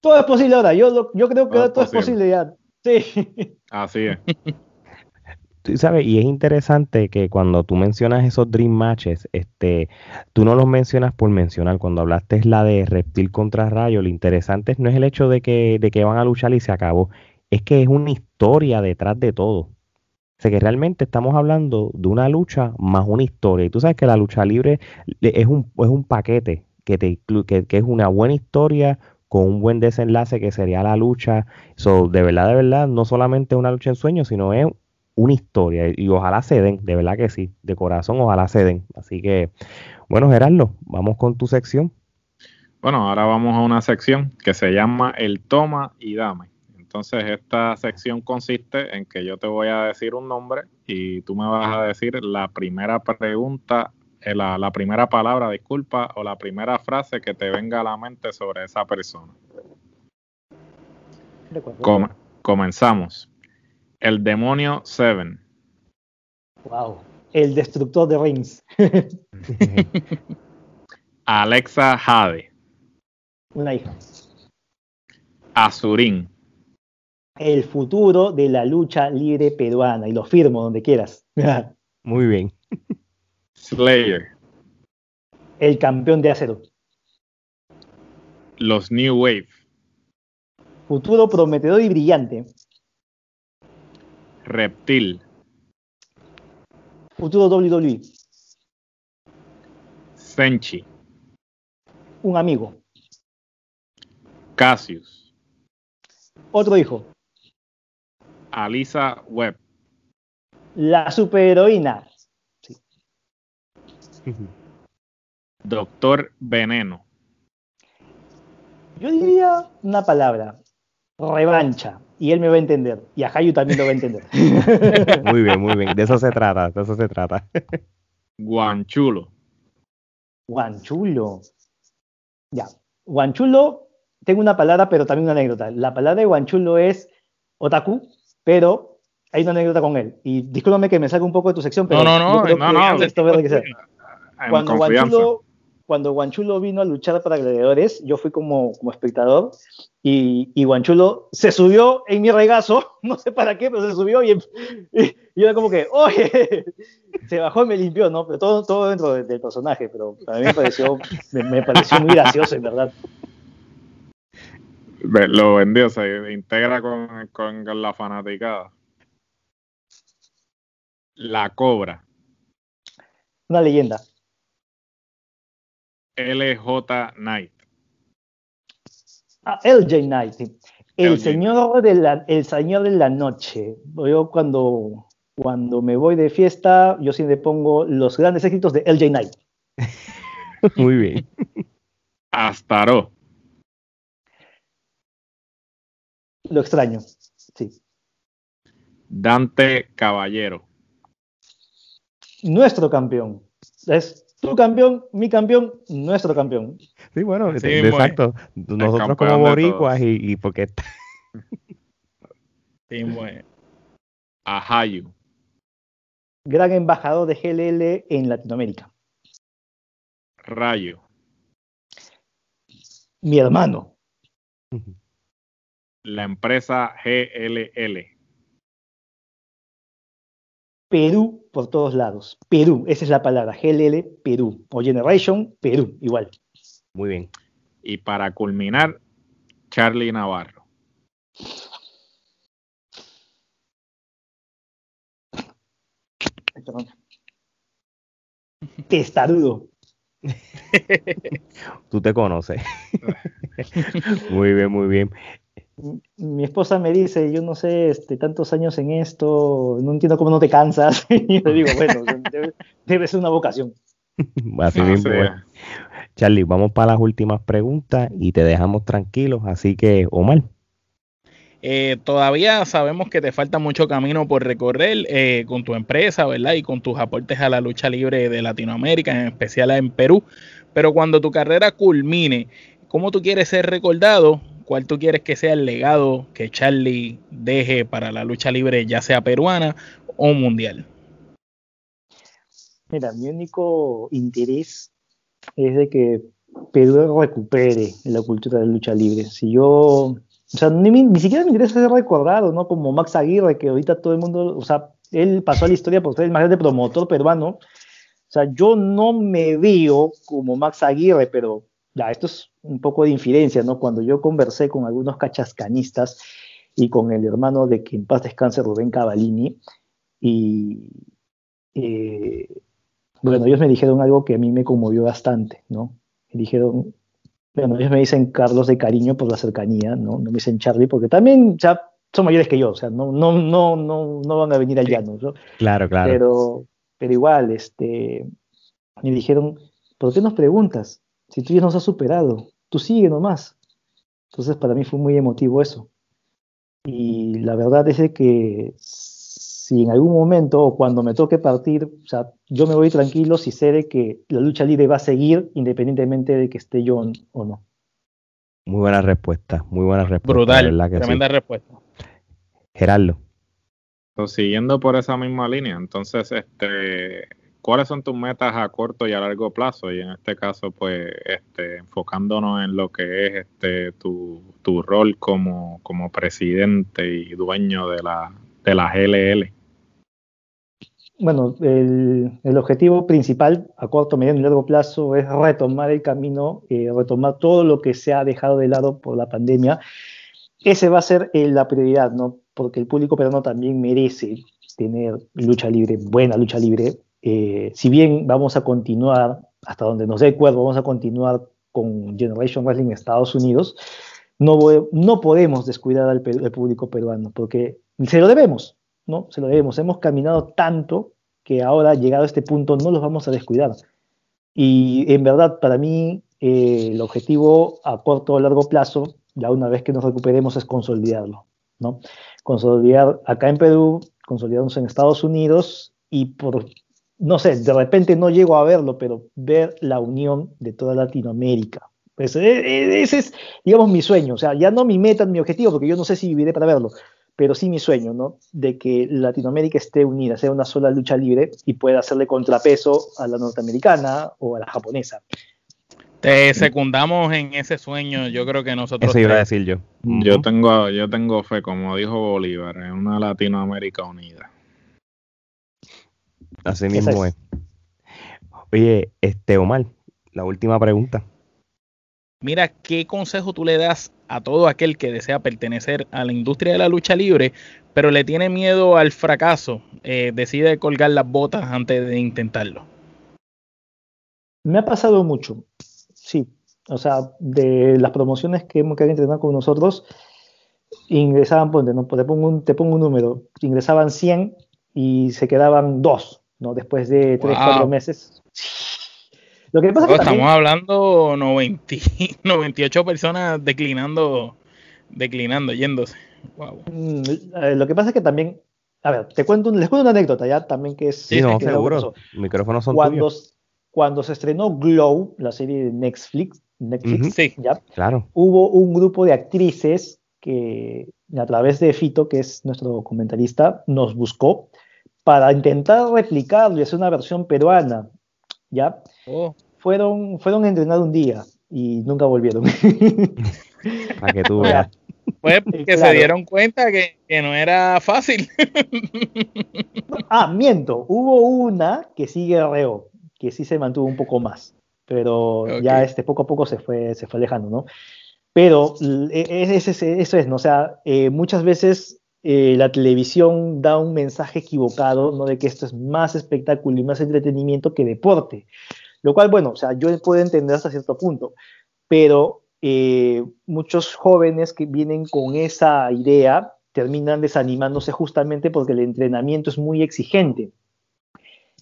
Todo es posible ahora, yo, yo creo que todo, es posible ya. Sí. Así es. sabes, y es interesante que cuando tú mencionas esos Dream Matches, este, tú no los mencionas por mencionar. Cuando hablaste es la de Reptil contra Rayo, lo interesante no es el hecho de que, de que van a luchar y se acabó, es que es una historia detrás de todo. O sea que realmente estamos hablando de una lucha más una historia. Y tú sabes que la lucha libre es un, es un paquete que, te, que, que es una buena historia con un buen desenlace que sería la lucha. So, de verdad, de verdad, no solamente una lucha en sueño, sino es una historia y ojalá se den, de verdad que sí, de corazón ojalá se den. Así que, bueno, Gerardo, vamos con tu sección. Bueno, ahora vamos a una sección que se llama el toma y dame. Entonces, esta sección consiste en que yo te voy a decir un nombre y tú me vas a decir la primera pregunta, eh, la, primera palabra, disculpa, o la primera frase que te venga a la mente sobre esa persona. comenzamos. El demonio Seven. Wow. El destructor de rings. Alexa Jade. Una hija. Azurín. El futuro de la lucha libre peruana. Y lo firmo donde quieras. Muy bien. Slayer. El campeón de acero. Los New Wave. Futuro prometedor y brillante. Reptil. Futuro WWE. Senchi. Un amigo. Cassius. Otro hijo. Alisa Webb. La superheroína. Sí. Doctor Veneno. Yo diría una palabra, revancha, y él me va a entender, y a Hayu también lo va a entender. muy bien, muy bien, de eso se trata, de eso se trata. Guanchulo. Guanchulo. Ya, guanchulo, tengo una palabra, pero también una anécdota. La palabra de guanchulo es otaku, pero hay una anécdota con él. Y discúlpame que me salga un poco de tu sección, pero no, no, no, no, no, Cuando Guanchulo, cuando Guanchulo vino a luchar para gladiadores, yo fui como, como espectador y, y, Guanchulo se subió en mi regazo, no sé para qué, pero se subió y, y, yo era como que, oye, se bajó y me limpió, ¿no? Pero todo, todo dentro del personaje, pero a mí me pareció, me, pareció muy gracioso, en verdad. Lo vendió, se integra con, con la fanaticada. La Cobra. Una leyenda. LJ Knight. Ah, LJ Knight. El señor, de la, el señor de la noche. Yo cuando, cuando me voy de fiesta, yo siempre pongo los grandes éxitos de LJ Knight. Muy bien. Astaro. Lo extraño, sí. Dante Caballero. Nuestro campeón. Es tu campeón, mi campeón, nuestro campeón. Sí, bueno, exacto. Nosotros como boricuas y, y porque... sí, bueno. Ajayu. Gran embajador de GLL en Latinoamérica. Rayo. Mi hermano. La empresa GLL. Perú por todos lados. Perú, esa es la palabra. GLL, Perú. O Generation, Perú, igual. Muy bien. Y para culminar, Charlie Navarro. Testarudo. Tú te conoces. muy bien, muy bien mi esposa me dice, yo no sé, este, tantos años en esto, no entiendo cómo no te cansas. y le digo, bueno, debe, ser una vocación. Así mismo. Charlie, vamos para las últimas preguntas y te dejamos tranquilos. Así que, Omar. Eh, todavía sabemos que te falta mucho camino por recorrer eh, con tu empresa, ¿verdad? Y con tus aportes a la lucha libre de Latinoamérica, en especial en Perú. Pero cuando tu carrera culmine, ¿cómo tú quieres ser recordado? ¿Cuál tú quieres que sea el legado que Charlie deje para la lucha libre, ya sea peruana o mundial? Mira, mi único interés es de que Perú recupere la cultura de lucha libre. Si yo, o sea, ni, siquiera me interesa ser recordado, ¿no? Como Max Aguirre, que ahorita todo el mundo, o sea, él pasó a la historia por ser el más grande promotor peruano. O sea, yo no me veo como Max Aguirre, pero ya, esto es un poco de infidencia, ¿no? Cuando yo conversé con algunos cachascanistas y con el hermano de que en paz descanse Rubén Cavallini, y eh, bueno, ellos me dijeron algo que a mí me conmovió bastante, ¿no? Me dijeron, bueno, ellos me dicen Carlos de cariño por la cercanía, ¿no? No me dicen Charlie porque también ya son mayores que yo, o sea, no, no, no, no, no van a venir al llano, ¿no? Claro, claro. Pero, pero igual, este, me dijeron, ¿por qué nos preguntas? Si tú ya nos has superado, tú sigue nomás. Entonces para mí fue muy emotivo eso. Y la verdad es que si en algún momento o cuando me toque partir, o sea, yo me voy tranquilo si sé de que la lucha libre va a seguir independientemente de que esté yo o no. Muy buena respuesta, muy buena respuesta. Brutal, tremenda respuesta. Gerardo. siguiendo por esa misma línea, entonces, este, ¿cuáles son tus metas a corto y a largo plazo? Y en este caso, pues, este, enfocándonos en lo que es este tu, rol como, presidente y dueño de la, de la GLL. Bueno, el, objetivo principal a corto, mediano y largo plazo es retomar el camino, eh, retomar todo lo que se ha dejado de lado por la pandemia. Ese va a ser eh, la prioridad, ¿no? Porque el público peruano también merece tener lucha libre, buena lucha libre, eh, si bien vamos a continuar, hasta donde nos dé acuerdo, vamos a continuar con Generation Wrestling en Estados Unidos, no, no podemos descuidar al, público peruano, porque se lo debemos, ¿no? Se lo debemos. Hemos caminado tanto que ahora, llegado a este punto, no los vamos a descuidar. Y en verdad, para mí, eh, el objetivo a corto o largo plazo, ya una vez que nos recuperemos, es consolidarlo, ¿no? Consolidar acá en Perú, consolidarnos en Estados Unidos y por, no sé, de repente no llego a verlo, pero ver la unión de toda Latinoamérica. Pues, e, e, ese es, digamos, mi sueño. O sea, ya no mi meta, mi objetivo, porque yo no sé si viviré para verlo, pero sí mi sueño, ¿no? De que Latinoamérica esté unida, sea una sola lucha libre y pueda hacerle contrapeso a la norteamericana o a la japonesa. Te secundamos en ese sueño, yo creo que nosotros... Eso iba a decir yo. Yo tengo, yo tengo fe, como dijo Bolívar, en una Latinoamérica unida. Así mismo es. Oye, este Omar, la última pregunta. Mira, ¿qué consejo tú le das a todo aquel que desea pertenecer a la industria de la lucha libre, pero le tiene miedo al fracaso, eh, decide colgar las botas antes de intentarlo? Me ha pasado mucho, sí. O sea, de las promociones que hemos querido entrenar con nosotros, ingresaban, ponte, ¿no? te, pongo un, te pongo un número, ingresaban 100 y se quedaban 2, ¿no? Después de 3, 4 meses. Lo que pasa es que estamos hablando 90, 98 personas declinando, declinando, yéndose. Mm, eh, lo que pasa es que también, a ver, te cuento, les cuento una anécdota ya también que es. Sí, no, seguro. Micrófonos son cuando, cuando se estrenó Glow, la serie de Netflix, Netflix ¿ya? claro. hubo un grupo de actrices que a través de Fito, que es nuestro comentarista, nos buscó para intentar replicarlo y hacer una versión peruana. ¿ya? Oh. Fueron, fueron a entrenar un día y nunca volvieron. Para que tú veas. Pues porque se dieron cuenta que, no era fácil. ah, miento. Hubo una que sí guerreó, que sí se mantuvo un poco más. Pero ya este poco a poco se fue, se fue alejando, ¿no? Pero e, eso es, ¿no? O sea, eh, muchas veces eh, la televisión da un mensaje equivocado, ¿no? De que esto es más espectáculo y más entretenimiento que deporte. Lo cual, bueno, o sea, yo puedo entender hasta cierto punto, pero eh, muchos jóvenes que vienen con esa idea terminan desanimándose justamente porque el entrenamiento es muy exigente.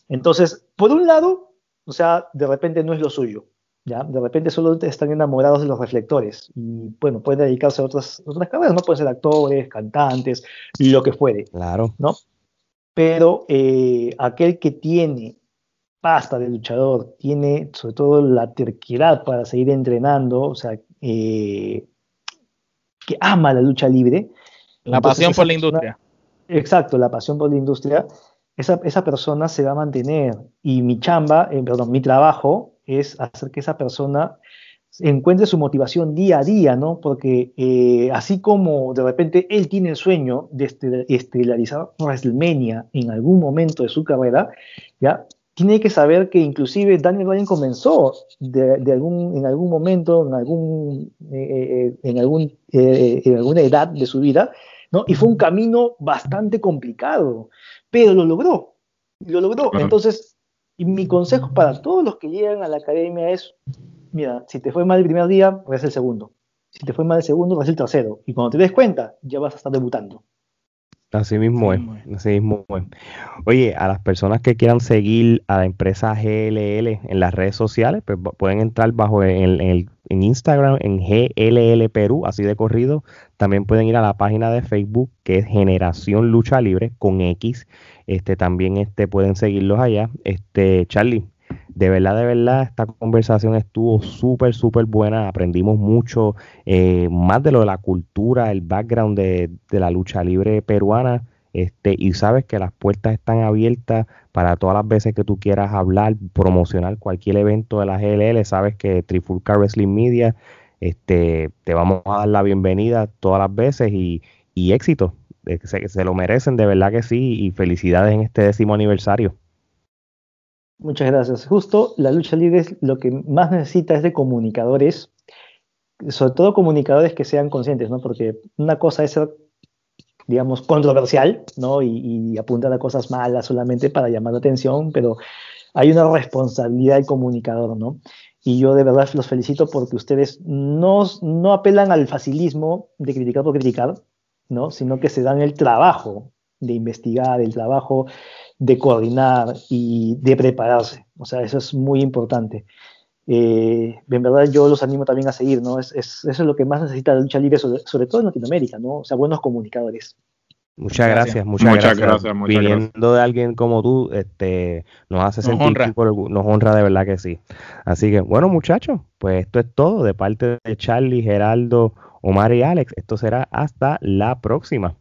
Entonces, por un lado, o sea, de repente no es lo suyo, ¿ya? De repente solo están enamorados de los reflectores y, bueno, pueden dedicarse a otras, otras carreras, ¿no? Pueden ser actores, cantantes, lo que fuere. Claro. ¿No? Pero eh, aquel que tiene pasta de luchador, tiene sobre todo la terquedad para seguir entrenando, o sea, eh, que ama la lucha libre. La pasión por la industria. Exacto, la pasión por la industria. Esa, esa, persona se va a mantener y mi chamba, eh, perdón, mi trabajo es hacer que esa persona encuentre su motivación día a día, ¿no? Porque eh, así como de repente él tiene el sueño de estelarizar WrestleMania en algún momento de su carrera, ¿ya? tiene que saber que inclusive Daniel Bryan comenzó de, algún, en algún momento, en, algún, eh, eh, en, algún, eh, en alguna edad de su vida, ¿no? Y fue un camino bastante complicado, pero lo logró, lo logró. Entonces, mi consejo para todos los que llegan a la academia es, mira, si te fue mal el primer día, pues el segundo. Si te fue mal el segundo, pues el tercero. Y cuando te des cuenta, ya vas a estar debutando. Así mismo es, así mismo es. Oye, a las personas que quieran seguir a la empresa GLL en las redes sociales, pues pueden entrar bajo en, en Instagram en GLL Perú, así de corrido. También pueden ir a la página de Facebook que es Generación Lucha Libre con X. Este también este pueden seguirlos allá. Este Charlie, de verdad, de verdad, esta conversación estuvo súper, súper buena. Aprendimos mucho, eh, más de lo de la cultura, el background de, la lucha libre peruana. Este, y sabes que las puertas están abiertas para todas las veces que tú quieras hablar, promocionar cualquier evento de la GLL. Sabes que Trifulca Wrestling Media este, te vamos a dar la bienvenida todas las veces y, y éxito. Se, se lo merecen, de verdad que sí. Y felicidades en este décimo aniversario. Muchas gracias. Justo la lucha libre lo que más necesita es de comunicadores, sobre todo comunicadores que sean conscientes, ¿no? Porque una cosa es ser, digamos, controversial, ¿no? Y, apuntar a cosas malas solamente para llamar la atención, pero hay una responsabilidad del comunicador, ¿no? Y yo de verdad los felicito porque ustedes no, no apelan al facilismo de criticar por criticar, ¿no? Sino que se dan el trabajo de investigar, el trabajo de coordinar y de prepararse. O sea, eso es muy importante. eh, en verdad yo los animo también a seguir, ¿no? Es, eso es lo que más necesita la lucha libre, sobre, todo en Latinoamérica, ¿no? O sea, buenos comunicadores. Muchas gracias, muchas, gracias. Viniendo de alguien como tú, este, nos hace sentir honra. nos honra de verdad que sí. Así que, bueno, muchachos, pues esto es todo de parte de Charlie, Geraldo, Omar y Alex. Esto será hasta la próxima.